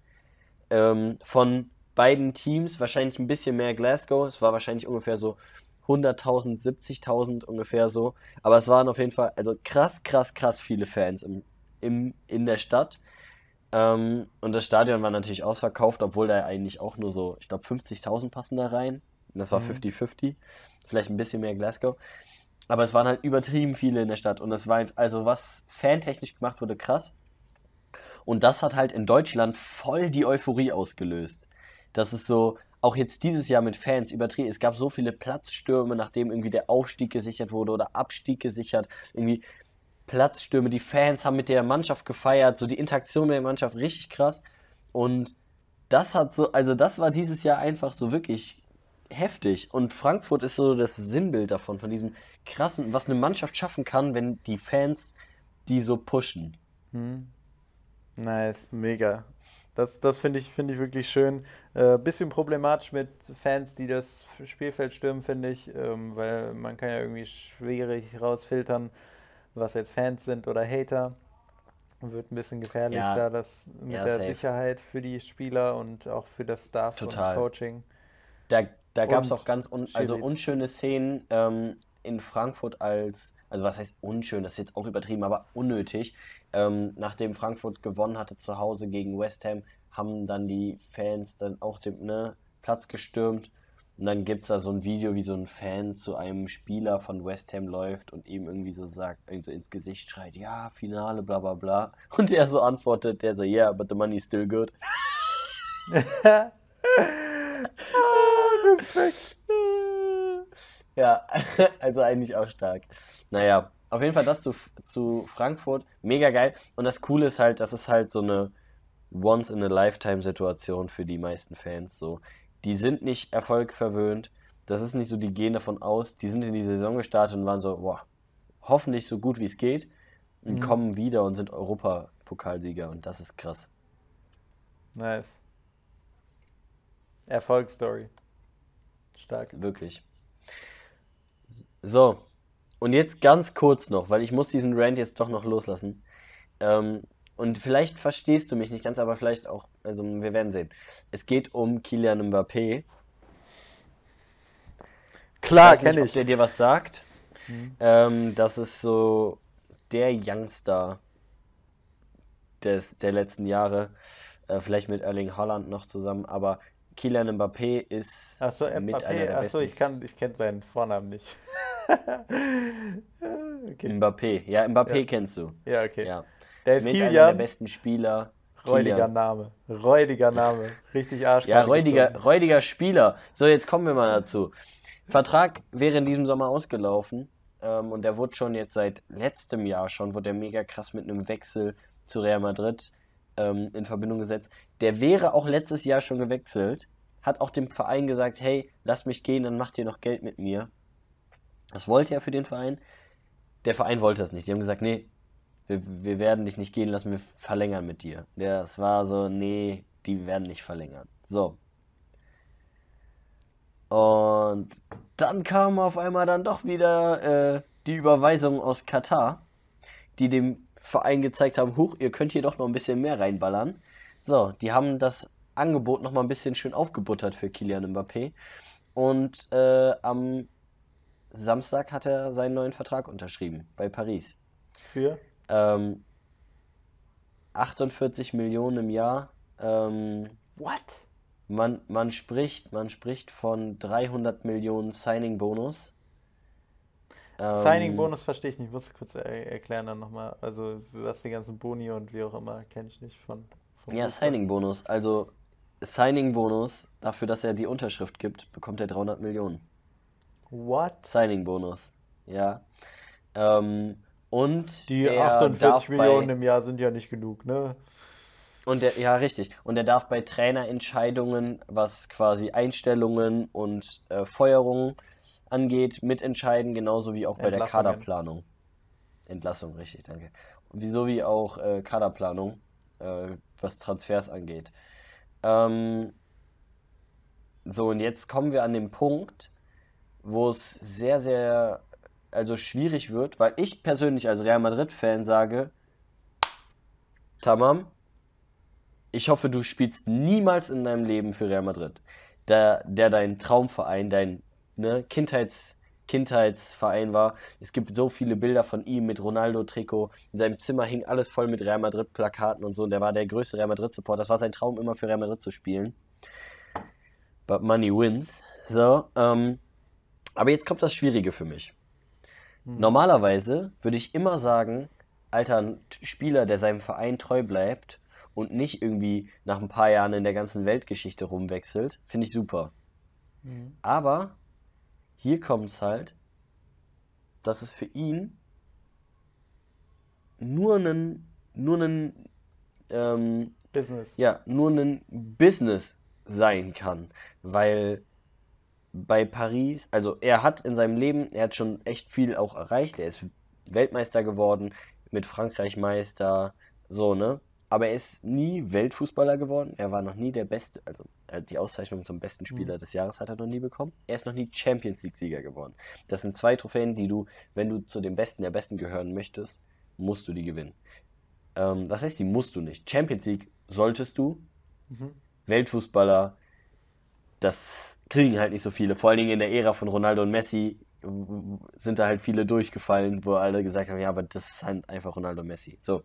B: Ähm, von beiden Teams, wahrscheinlich ein bisschen mehr Glasgow. Es war wahrscheinlich ungefähr so 100.000, 70.000 ungefähr so. Aber es waren auf jeden Fall also krass, krass, krass viele Fans im, im, in der Stadt. Ähm, und das Stadion war natürlich ausverkauft, obwohl da eigentlich auch nur so, ich glaube, 50.000 passen da rein. Und das war 50-50. Mhm. Vielleicht ein bisschen mehr Glasgow. Aber es waren halt übertrieben viele in der Stadt. Und es war, also was fantechnisch gemacht wurde, krass. Und das hat halt in Deutschland voll die Euphorie ausgelöst. Das ist so, auch jetzt dieses Jahr mit Fans übertrieben. Es gab so viele Platzstürme, nachdem irgendwie der Aufstieg gesichert wurde oder Abstieg gesichert. Irgendwie Platzstürme, die Fans haben mit der Mannschaft gefeiert, so die Interaktion mit der Mannschaft richtig krass. Und das hat so, also das war dieses Jahr einfach so wirklich heftig. Und Frankfurt ist so das Sinnbild davon, von diesem krassen, was eine Mannschaft schaffen kann, wenn die Fans die so pushen. Hm.
A: Nice, mega. Das, das finde ich, find ich wirklich schön. Äh, bisschen problematisch mit Fans, die das Spielfeld stürmen, finde ich, ähm, weil man kann ja irgendwie schwierig rausfiltern, was jetzt Fans sind oder Hater. Wird ein bisschen gefährlich ja. da, das mit ja, der safe. Sicherheit für die Spieler und auch für das Staff Total. und Coaching.
B: Da, da gab es auch ganz un also unschöne Szenen ähm, in Frankfurt als, also was heißt unschön, das ist jetzt auch übertrieben, aber unnötig. Ähm, nachdem Frankfurt gewonnen hatte zu Hause gegen West Ham, haben dann die Fans dann auch den ne, Platz gestürmt und dann gibt es da so ein Video, wie so ein Fan zu einem Spieler von West Ham läuft und ihm irgendwie so sagt, irgendwie so ins Gesicht schreit, ja, Finale, bla bla bla. Und er so antwortet, der so, yeah, but the money's still good. ah, Respekt. Ja, also eigentlich auch stark. Naja, auf jeden Fall das zu, zu Frankfurt, mega geil. Und das Coole ist halt, das ist halt so eine Once-in-a-Lifetime-Situation für die meisten Fans. So, die sind nicht erfolgverwöhnt. Das ist nicht so, die gehen davon aus, die sind in die Saison gestartet und waren so, boah, hoffentlich so gut wie es geht und mhm. kommen wieder und sind Europapokalsieger und das ist krass.
A: Nice. Erfolgsstory. Stark.
B: Wirklich. So, Und jetzt ganz kurz noch, weil ich muss diesen Rant jetzt doch noch loslassen. Ähm, und vielleicht verstehst du mich nicht ganz, aber vielleicht auch, also wir werden sehen. Es geht um Kylian Mbappé.
A: Klar,
B: kenne
A: ich.
B: Ob der dir was sagt. Mhm. Ähm, das ist so der Youngster des, der letzten Jahre. Äh, vielleicht mit Erling Haaland noch zusammen, aber Kylian Mbappé ist
A: Achso, Mbappé, achso, ich kann, ich kenne seinen Vornamen nicht.
B: okay. Mbappé, ja, Mbappé ja. kennst du.
A: Ja, okay.
B: Ja.
A: Der ist
B: mit
A: Kilian.
B: Einer der besten Spieler.
A: Räudiger Name. Räudiger Name. Richtig arsch.
B: Ja, räudiger, räudiger Spieler. So, jetzt kommen wir mal dazu. Vertrag wäre in diesem Sommer ausgelaufen. Ähm, und der wurde schon jetzt seit letztem Jahr schon, wurde der mega krass mit einem Wechsel zu Real Madrid ähm, in Verbindung gesetzt. Der wäre auch letztes Jahr schon gewechselt. Hat auch dem Verein gesagt, hey, lass mich gehen, dann macht ihr noch Geld mit mir. Das wollte er für den Verein. Der Verein wollte das nicht. Die haben gesagt, nee, wir, wir werden dich nicht gehen lassen, wir verlängern mit dir. Das war so, nee, die werden nicht verlängern. So. Und dann kam auf einmal dann doch wieder äh, die Überweisung aus Katar, die dem Verein gezeigt haben, huch, ihr könnt hier doch noch ein bisschen mehr reinballern. So, die haben das Angebot noch mal ein bisschen schön aufgebuttert für Kilian Mbappé. Und äh, am Samstag hat er seinen neuen Vertrag unterschrieben bei Paris.
A: Für?
B: Ähm, 48 Millionen im Jahr. Ähm,
A: What?
B: Man, man, spricht, man spricht von 300 Millionen Signing-Bonus.
A: Ähm, Signing-Bonus verstehe ich nicht. Ich muss kurz er erklären dann nochmal. Also, was die ganzen Boni und wie auch immer, kenne ich nicht von.
B: Ja, Signing-Bonus. Also, Signing-Bonus, dafür, dass er die Unterschrift gibt, bekommt er 300 Millionen.
A: What?
B: Signing-Bonus. Ja. Ähm, und
A: die 48 Millionen im Jahr sind ja nicht genug, ne?
B: Und der, ja, richtig. Und er darf bei Trainerentscheidungen, was quasi Einstellungen und äh, Feuerungen angeht, mitentscheiden, genauso wie auch bei der Kaderplanung. Entlassung, richtig, danke. Wieso wie auch äh, Kaderplanung, äh, was Transfers angeht. Ähm, so, und jetzt kommen wir an den Punkt, wo es sehr, sehr also schwierig wird, weil ich persönlich als Real Madrid-Fan sage, Tamam, ich hoffe, du spielst niemals in deinem Leben für Real Madrid. Der, der dein Traumverein, dein ne, Kindheits, Kindheitsverein war. Es gibt so viele Bilder von ihm mit Ronaldo-Trikot. In seinem Zimmer hing alles voll mit Real Madrid-Plakaten und so. Und der war der größte Real Madrid-Support. Das war sein Traum, immer für Real Madrid zu spielen. But money wins. So, ähm, aber jetzt kommt das Schwierige für mich. Mhm. Normalerweise würde ich immer sagen, Alter, ein Spieler, der seinem Verein treu bleibt und nicht irgendwie nach ein paar Jahren in der ganzen Weltgeschichte rumwechselt, finde ich super. Mhm. Aber hier kommt es halt, dass es für ihn nur ein nur einen ähm,
A: Business.
B: Ja, nur ein Business sein kann, weil bei Paris, also er hat in seinem Leben, er hat schon echt viel auch erreicht. Er ist Weltmeister geworden, mit Frankreich Meister, so, ne? Aber er ist nie Weltfußballer geworden. Er war noch nie der Beste, also die Auszeichnung zum besten Spieler mhm. des Jahres hat er noch nie bekommen. Er ist noch nie Champions League-Sieger geworden. Das sind zwei Trophäen, die du, wenn du zu den Besten der Besten gehören möchtest, musst du die gewinnen. Ähm, das heißt, die musst du nicht. Champions League solltest du. Mhm. Weltfußballer, das kriegen halt nicht so viele. Vor allen Dingen in der Ära von Ronaldo und Messi sind da halt viele durchgefallen, wo alle gesagt haben, ja, aber das ist halt einfach Ronaldo und Messi. So.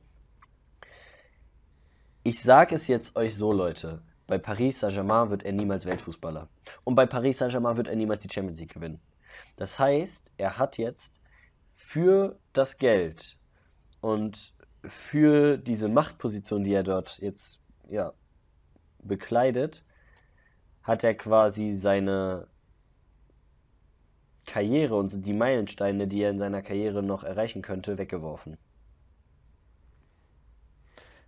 B: Ich sage es jetzt euch so, Leute. Bei Paris Saint-Germain wird er niemals Weltfußballer. Und bei Paris Saint-Germain wird er niemals die Champions League gewinnen. Das heißt, er hat jetzt für das Geld und für diese Machtposition, die er dort jetzt ja, bekleidet, hat er quasi seine Karriere und die Meilensteine, die er in seiner Karriere noch erreichen könnte, weggeworfen.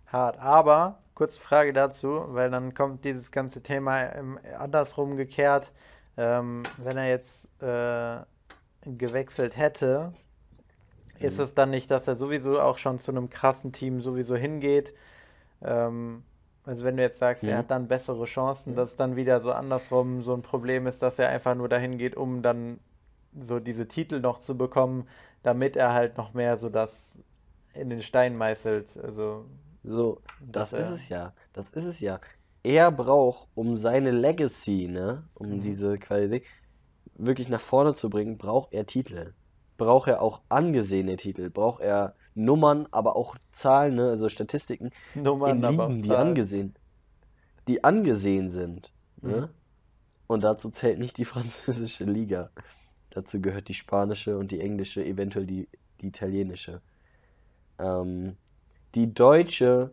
A: Hart. Aber, kurze Frage dazu, weil dann kommt dieses ganze Thema andersrum gekehrt. Ähm, wenn er jetzt äh, gewechselt hätte, mhm. ist es dann nicht, dass er sowieso auch schon zu einem krassen Team sowieso hingeht? Ähm, also wenn du jetzt sagst, mhm. er hat dann bessere Chancen, dass dann wieder so andersrum so ein Problem ist, dass er einfach nur dahin geht, um dann so diese Titel noch zu bekommen, damit er halt noch mehr so das in den Stein meißelt. Also,
B: so, das ist es ja. Das ist es ja. Er braucht, um seine Legacy, ne, um mhm. diese Qualität wirklich nach vorne zu bringen, braucht er Titel. Braucht er auch angesehene Titel. Braucht er Nummern, aber auch Zahlen, ne, also Statistiken Nummern, in Ligen, die angesehen, die angesehen sind. Ne? Mhm. Und dazu zählt nicht die französische Liga. Dazu gehört die spanische und die englische, eventuell die, die italienische. Ähm, die deutsche,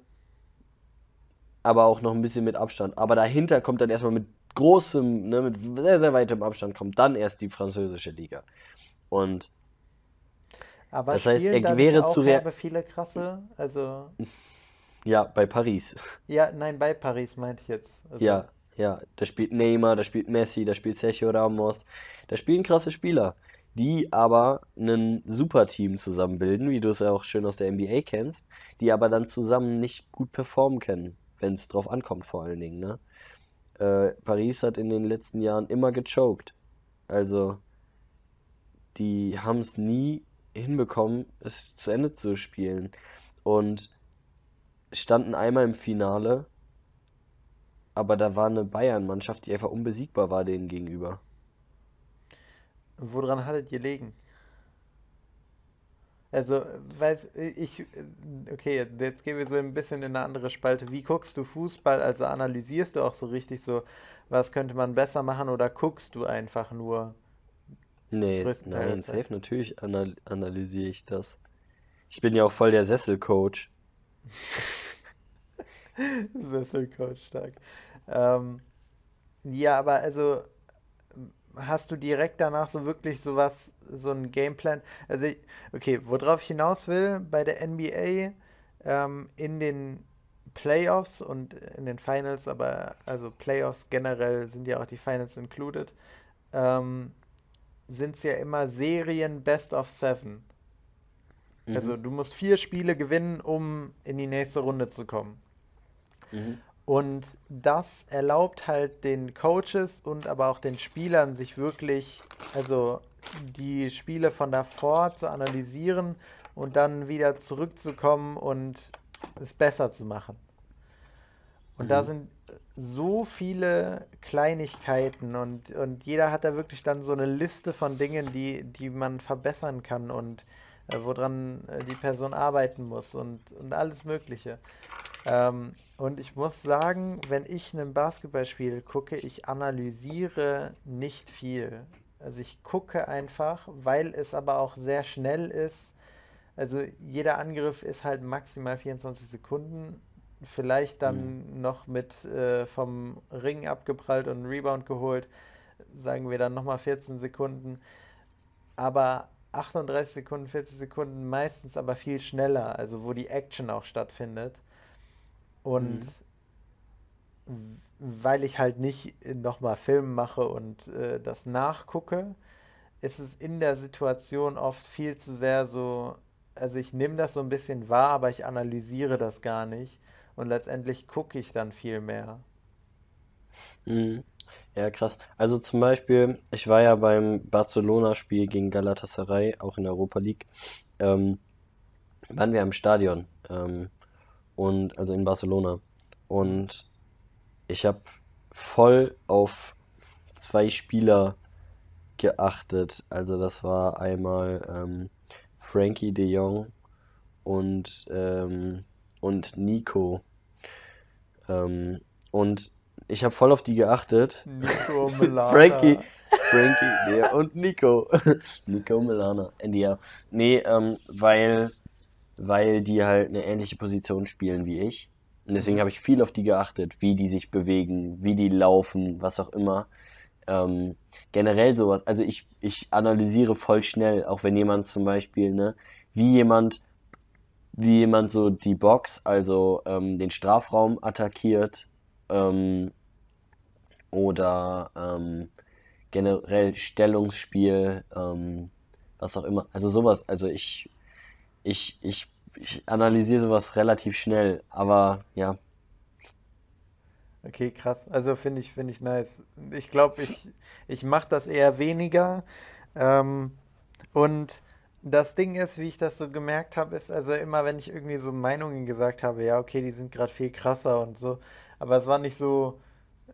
B: aber auch noch ein bisschen mit Abstand. Aber dahinter kommt dann erstmal mit großem, ne, mit sehr, sehr weitem Abstand, kommt dann erst die französische Liga. Und
A: aber das heißt, er wäre zu Herbe viele krasse, also
B: ja, bei Paris.
A: Ja, nein, bei Paris meinte ich jetzt.
B: Also ja, ja, da spielt Neymar, da spielt Messi, da spielt Sergio Ramos, da spielen krasse Spieler, die aber ein Superteam zusammenbilden, wie du es ja auch schön aus der NBA kennst, die aber dann zusammen nicht gut performen können, wenn es drauf ankommt vor allen Dingen, ne? Äh, Paris hat in den letzten Jahren immer gechoked. Also, die haben es nie hinbekommen, es zu Ende zu spielen. Und standen einmal im Finale, aber da war eine Bayern-Mannschaft, die einfach unbesiegbar war denen gegenüber.
A: Woran hattet ihr legen? Also, weil ich, okay, jetzt gehen wir so ein bisschen in eine andere Spalte. Wie guckst du Fußball? Also analysierst du auch so richtig so, was könnte man besser machen oder guckst du einfach nur?
B: Nee, nein, safe, natürlich anal analysiere ich das. Ich bin ja auch voll der Sesselcoach.
A: Sesselcoach, stark. Ähm, ja, aber also hast du direkt danach so wirklich sowas, so ein Gameplan? Also, okay, worauf ich hinaus will, bei der NBA ähm, in den Playoffs und in den Finals, aber also Playoffs generell sind ja auch die Finals included, ähm, sind es ja immer Serien Best of Seven. Mhm. Also du musst vier Spiele gewinnen, um in die nächste Runde zu kommen. Mhm. Und das erlaubt halt den Coaches und aber auch den Spielern, sich wirklich, also die Spiele von davor zu analysieren und dann wieder zurückzukommen und es besser zu machen. Und mhm. da sind so viele Kleinigkeiten und, und jeder hat da wirklich dann so eine Liste von Dingen, die, die man verbessern kann und äh, woran äh, die Person arbeiten muss und, und alles Mögliche. Ähm, und ich muss sagen, wenn ich ein Basketballspiel gucke, ich analysiere nicht viel. Also ich gucke einfach, weil es aber auch sehr schnell ist. Also jeder Angriff ist halt maximal 24 Sekunden. Vielleicht dann mhm. noch mit äh, vom Ring abgeprallt und einen Rebound geholt. Sagen wir dann nochmal 14 Sekunden. Aber 38 Sekunden, 40 Sekunden, meistens aber viel schneller, also wo die Action auch stattfindet. Und mhm. weil ich halt nicht nochmal Film mache und äh, das nachgucke, ist es in der Situation oft viel zu sehr so, also ich nehme das so ein bisschen wahr, aber ich analysiere das gar nicht. Und letztendlich gucke ich dann viel mehr.
B: Mhm. Ja, krass. Also zum Beispiel, ich war ja beim Barcelona-Spiel gegen Galatasaray, auch in der Europa League, ähm, waren wir im Stadion. Ähm, und also in Barcelona. Und ich habe voll auf zwei Spieler geachtet. Also das war einmal ähm, Frankie de Jong und, ähm, und Nico. Ähm, und ich habe voll auf die geachtet. Nico Melana. Frankie, Frankie ja, und Nico. Nico Melana. Ja. Nee, ähm, weil weil die halt eine ähnliche Position spielen wie ich. Und deswegen mhm. habe ich viel auf die geachtet, wie die sich bewegen, wie die laufen, was auch immer. Ähm, generell sowas. Also ich, ich analysiere voll schnell, auch wenn jemand zum Beispiel, ne, wie jemand, wie jemand so die Box, also ähm, den Strafraum attackiert ähm, oder ähm, generell Stellungsspiel, ähm, was auch immer. Also sowas. Also ich ich, ich, ich analysiere sowas relativ schnell, aber ja.
A: Okay, krass. Also finde ich, finde ich nice. Ich glaube, ich, ich mache das eher weniger. Ähm, und das Ding ist, wie ich das so gemerkt habe, ist also immer, wenn ich irgendwie so Meinungen gesagt habe, ja, okay, die sind gerade viel krasser und so, aber es war nicht so,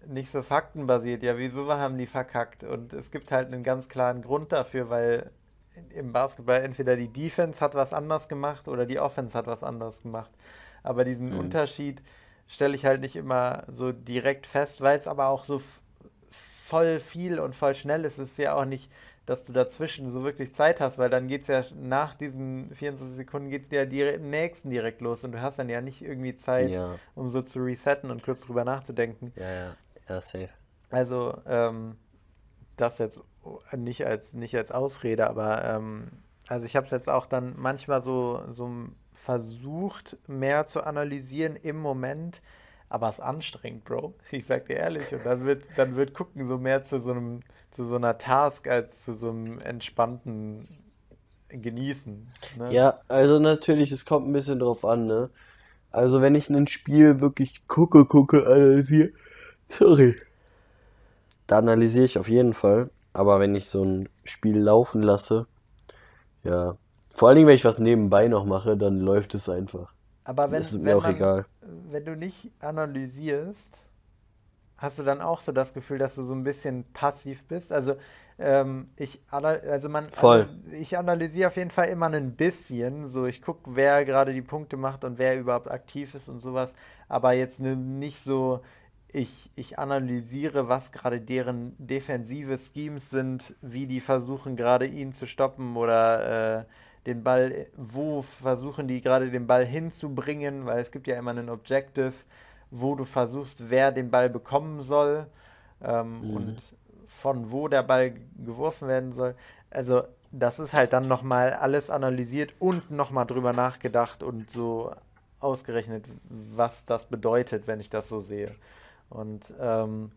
A: nicht so faktenbasiert. Ja, wieso haben die verkackt? Und es gibt halt einen ganz klaren Grund dafür, weil im Basketball entweder die Defense hat was anders gemacht oder die Offense hat was anders gemacht. Aber diesen mhm. Unterschied stelle ich halt nicht immer so direkt fest, weil es aber auch so voll viel und voll schnell ist. Es ist ja auch nicht, dass du dazwischen so wirklich Zeit hast, weil dann geht es ja nach diesen 24 Sekunden geht ja die nächsten direkt los und du hast dann ja nicht irgendwie Zeit, ja. um so zu resetten und kurz drüber nachzudenken.
B: Ja, ja, ja, safe.
A: Also, ähm, das jetzt nicht als, nicht als Ausrede, aber ähm, also ich habe es jetzt auch dann manchmal so, so versucht, mehr zu analysieren im Moment, aber es ist anstrengend, Bro. Ich sag dir ehrlich. Und dann wird, dann wird gucken so mehr zu so einem, zu so einer Task als zu so einem entspannten Genießen.
B: Ne? Ja, also natürlich, es kommt ein bisschen drauf an, ne? Also wenn ich ein Spiel wirklich gucke, gucke, analysiere, sorry, da analysiere ich auf jeden Fall. Aber wenn ich so ein Spiel laufen lasse, ja. Vor allen Dingen, wenn ich was nebenbei noch mache, dann läuft es einfach.
A: Aber wenn, das ist mir wenn auch man, egal. Wenn du nicht analysierst, hast du dann auch so das Gefühl, dass du so ein bisschen passiv bist? Also ähm, ich, also man, Voll. ich analysiere auf jeden Fall immer ein bisschen. So, ich gucke, wer gerade die Punkte macht und wer überhaupt aktiv ist und sowas. Aber jetzt nicht so, ich, ich analysiere, was gerade deren defensive Schemes sind, wie die versuchen gerade ihn zu stoppen oder äh, den Ball, wo versuchen die gerade den Ball hinzubringen, weil es gibt ja immer einen Objective, wo du versuchst, wer den Ball bekommen soll ähm, mhm. und von wo der Ball geworfen werden soll. Also das ist halt dann nochmal alles analysiert und nochmal drüber nachgedacht und so ausgerechnet, was das bedeutet, wenn ich das so sehe. Und ähm,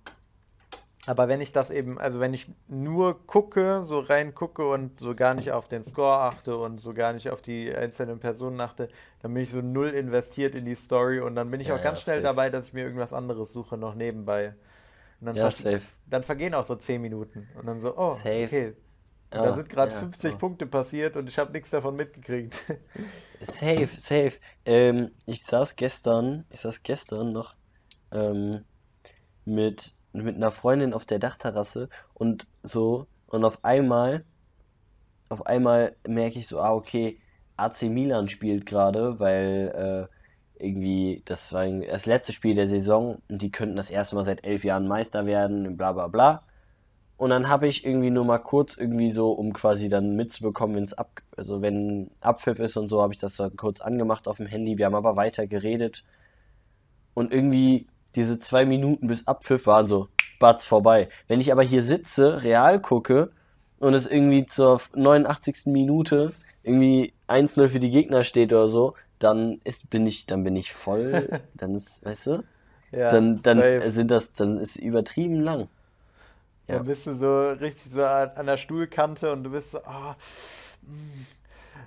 A: aber wenn ich das eben, also wenn ich nur gucke, so rein gucke und so gar nicht auf den Score achte und so gar nicht auf die einzelnen Personen achte, dann bin ich so null investiert in die Story und dann bin ich ja, auch ganz ja, schnell safe. dabei, dass ich mir irgendwas anderes suche noch nebenbei. Und dann, ja, ver dann vergehen auch so 10 Minuten und dann so, oh, safe. okay, ja, da sind gerade ja, 50 ja. Punkte passiert und ich habe nichts davon mitgekriegt.
B: Safe, safe. Ähm, ich saß gestern, ich saß gestern noch ähm, mit, mit einer Freundin auf der Dachterrasse und so, und auf einmal, auf einmal merke ich so, ah, okay, AC Milan spielt gerade, weil äh, irgendwie, das war das letzte Spiel der Saison und die könnten das erste Mal seit elf Jahren Meister werden, bla bla bla. Und dann habe ich irgendwie nur mal kurz irgendwie so, um quasi dann mitzubekommen, wenn es ab, also wenn Abpfiff ist und so, habe ich das dann kurz angemacht auf dem Handy. Wir haben aber weiter geredet. Und irgendwie diese zwei Minuten bis Abpfiff waren so, batz vorbei. Wenn ich aber hier sitze, real gucke und es irgendwie zur 89. Minute irgendwie 1-0 für die Gegner steht oder so, dann ist, bin ich, dann bin ich voll, dann ist, weißt du? Ja, dann, dann sind das, dann ist übertrieben lang.
A: Ja. Dann bist du so richtig so an der Stuhlkante und du bist so, oh,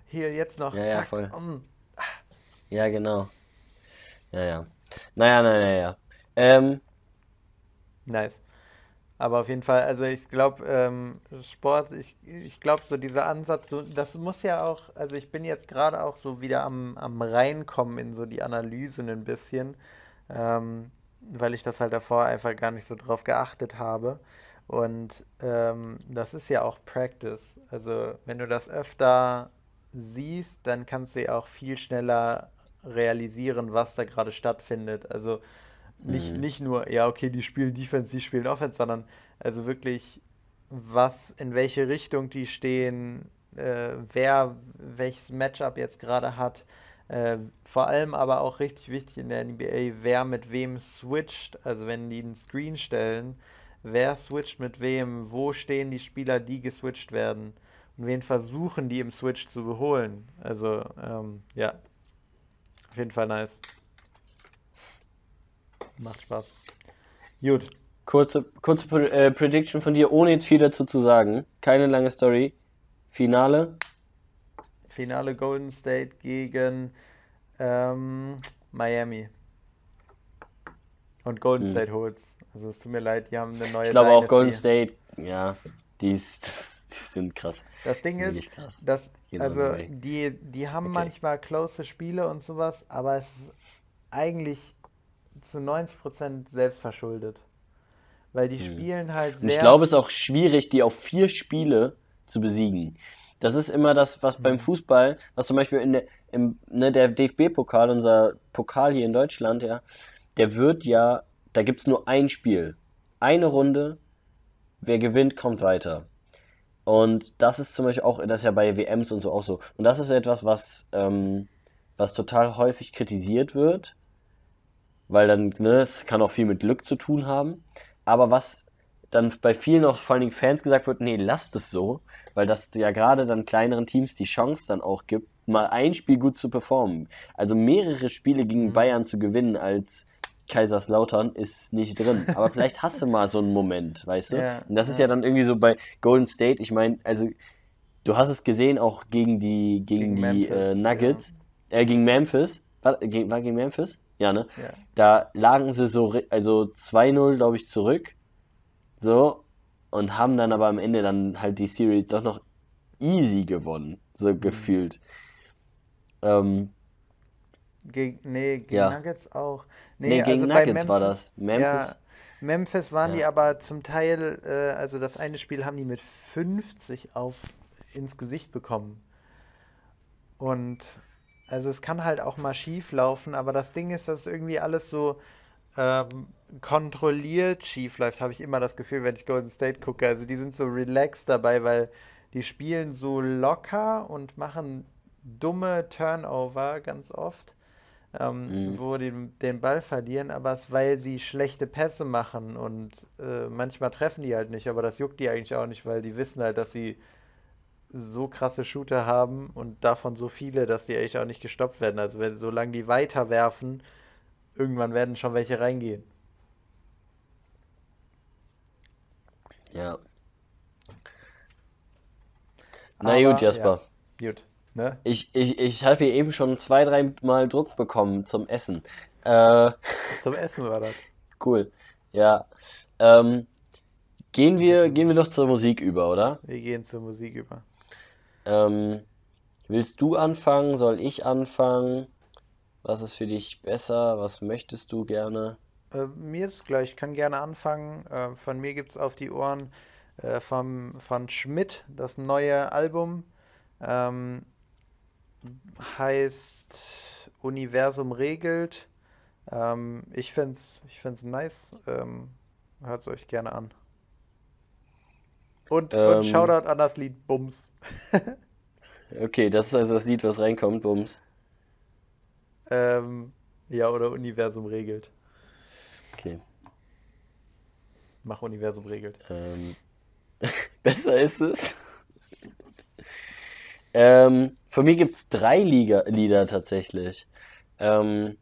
A: hier jetzt noch,
B: ja,
A: zack,
B: ja, voll. Um. Ja, genau. Ja, ja. Naja, naja, naja. Ähm,
A: nice. Aber auf jeden Fall, also ich glaube, ähm, Sport, ich, ich glaube, so dieser Ansatz, du, das muss ja auch, also ich bin jetzt gerade auch so wieder am, am Reinkommen in so die Analysen ein bisschen, ähm, weil ich das halt davor einfach gar nicht so drauf geachtet habe. Und ähm, das ist ja auch Practice. Also wenn du das öfter siehst, dann kannst du ja auch viel schneller realisieren, was da gerade stattfindet. Also nicht, mhm. nicht nur, ja, okay, die spielen Defense, die spielen Offense, sondern also wirklich, was, in welche Richtung die stehen, äh, wer welches Matchup jetzt gerade hat. Äh, vor allem aber auch richtig wichtig in der NBA, wer mit wem switcht. Also wenn die einen Screen stellen, wer switcht mit wem, wo stehen die Spieler, die geswitcht werden und wen versuchen die im Switch zu beholen. Also ähm, ja, auf jeden Fall nice. Macht Spaß.
B: Gut. Kurze, kurze äh, Prediction von dir, ohne jetzt viel dazu zu sagen. Keine lange Story. Finale.
A: Finale Golden State gegen ähm, Miami. Und Golden hm. State holt's. Also es tut mir leid, die haben eine neue
B: Ich glaube auch Golden State, ja, die, ist, Die sind krass.
A: Das Ding ist, dass, also, die, die haben
B: Okay.
A: manchmal close Spiele und sowas, aber es ist eigentlich zu 90% selbstverschuldet. Weil die spielen halt
B: Hm. Und ich
A: sehr.
B: glaube, es ist auch schwierig, die auf vier Spiele zu besiegen. Das ist immer das, was beim Fußball, was zum Beispiel in der, im, ne, der DFB-Pokal, unser Pokal hier in Deutschland, ja, der wird ja, da gibt es nur ein Spiel. Eine Runde, wer gewinnt, kommt weiter. Und das ist zum Beispiel auch, das ist ja bei WMs und so auch so. Und das ist etwas, was, ähm, was total häufig kritisiert wird, weil dann, ne, es kann auch viel mit Glück zu tun haben. Aber was dann bei vielen auch vor allen Dingen Fans gesagt wird, nee, lasst es so, weil das ja gerade dann kleineren Teams die Chance dann auch gibt, mal ein Spiel gut zu performen. Also mehrere Spiele gegen Bayern zu gewinnen als Kaiserslautern ist nicht drin. Aber vielleicht hast du mal so einen Moment, weißt du?
A: Ja,
B: Und das ist
A: ja.
B: ja dann irgendwie so bei Golden State, ich meine, also du hast es gesehen auch gegen die gegen,
A: Gegen
B: die
A: Memphis,
B: äh, Nuggets, äh, gegen Memphis. War, war gegen Memphis? Ja, ne?
A: Ja.
B: Da lagen sie so, also 2-0, glaube ich, zurück. So. Und haben dann aber am Ende dann halt die Series doch noch easy gewonnen. So
A: Mhm.
B: gefühlt. Ähm,
A: Gegen, nee, gegen
B: Ja.
A: Nuggets auch.
B: Nee, gegen
A: also
B: Nuggets war das. Memphis-
A: Ja, Memphis waren
B: Ja.
A: die aber zum Teil, äh, also das eine Spiel haben die mit 50 auf ins Gesicht bekommen. Und also es kann halt auch mal schief laufen, aber das Ding ist, dass irgendwie alles so ähm, kontrolliert schief läuft, habe ich immer das Gefühl, wenn ich Golden State gucke. Also die sind so relaxed dabei, weil die spielen so locker und machen dumme Turnover ganz oft, ähm, wo die den Ball verlieren, aber es weil sie schlechte Pässe machen und äh, manchmal treffen die halt nicht, aber das juckt die eigentlich auch nicht, weil die wissen halt, dass sie so krasse Shooter haben und davon so viele, dass die eigentlich auch nicht gestoppt werden. Also wenn solange die weiterwerfen, irgendwann werden schon welche reingehen.
B: ja. Na
A: Aber,
B: gut, Jasper.
A: Ja, gut. Ne?
B: Ich, ich, ich habe hier eben schon zwei, drei Mal Druck bekommen zum Essen. Äh,
A: Zum Essen war das.
B: cool. Ja. Ähm, gehen wir, gehen wir doch zur Musik über, oder?
A: Wir gehen zur Musik über.
B: Ähm, willst du anfangen? Soll ich anfangen? Was ist für dich besser? Was möchtest du gerne?
A: Äh, mir ist gleich, ich kann gerne anfangen. Äh, von mir gibt es auf die Ohren äh, vom, von Schmidt das neue Album. Ähm, heißt Universum regelt. Ähm, ich finde es ich find's nice. Ähm, Hört es euch gerne an. Und,
B: Ähm.
A: und Shoutout an das Lied Bums.
B: Okay, das ist also das Lied, was reinkommt, Bums.
A: Ähm, ja, oder Universum regelt.
B: Okay.
A: Mach Universum regelt.
B: Ähm, besser ist es. Ähm, von mir gibt es drei Liga Lieder tatsächlich. Ähm,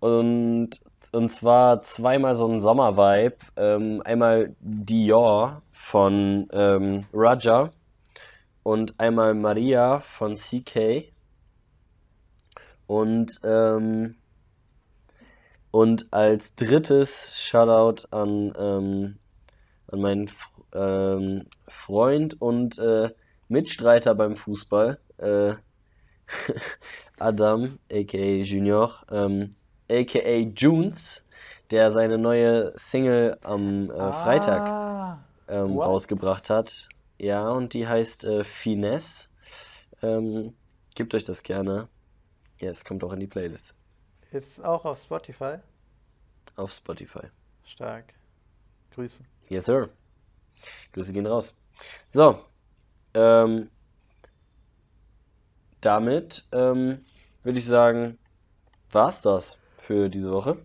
B: und, und zwar zweimal so ein Sommer-Vibe. Ähm, einmal Dior von ähm, Raja und einmal Maria von CK. Und, ähm, und als drittes Shoutout an, ähm, an meinen ähm, Freund und äh, Mitstreiter beim Fußball, äh, Adam, aka Junior, ähm, aka Junes, der seine neue Single am äh, Freitag
A: Ah,
B: ähm, rausgebracht hat. Ja, und die heißt äh, Finesse. Ähm, gebt euch das gerne. Ja, es kommt auch in die Playlist
A: ist auch auf Spotify.
B: auf Spotify.
A: Stark. Grüße.
B: Yes, sir. Grüße gehen raus. So, ähm, damit ähm, würde ich sagen, war's das für diese Woche.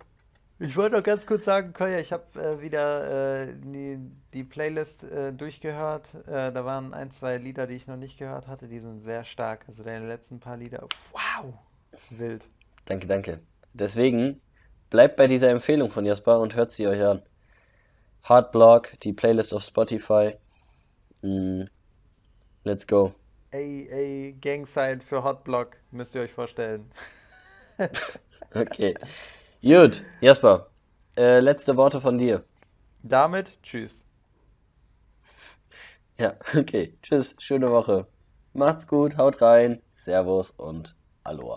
A: Ich wollte noch ganz kurz sagen, Kolja, ich habe äh, wieder äh, die, die Playlist äh, durchgehört. Äh, da waren ein, zwei Lieder, die ich noch nicht gehört hatte, die sind sehr stark. Also deine letzten paar Lieder, wow, wild.
B: Danke, danke. Deswegen bleibt bei dieser Empfehlung von Jasper und hört sie euch an. Hard Block, die Playlist auf Spotify. Mm, let's go.
A: Ey, ey, Gangsign für Hotblock, müsst ihr euch vorstellen.
B: Okay. Gut, Jasper, äh, letzte Worte von dir.
A: Damit, tschüss.
B: Ja, okay. Tschüss, schöne Woche. Macht's gut, haut rein. Servus und Aloha.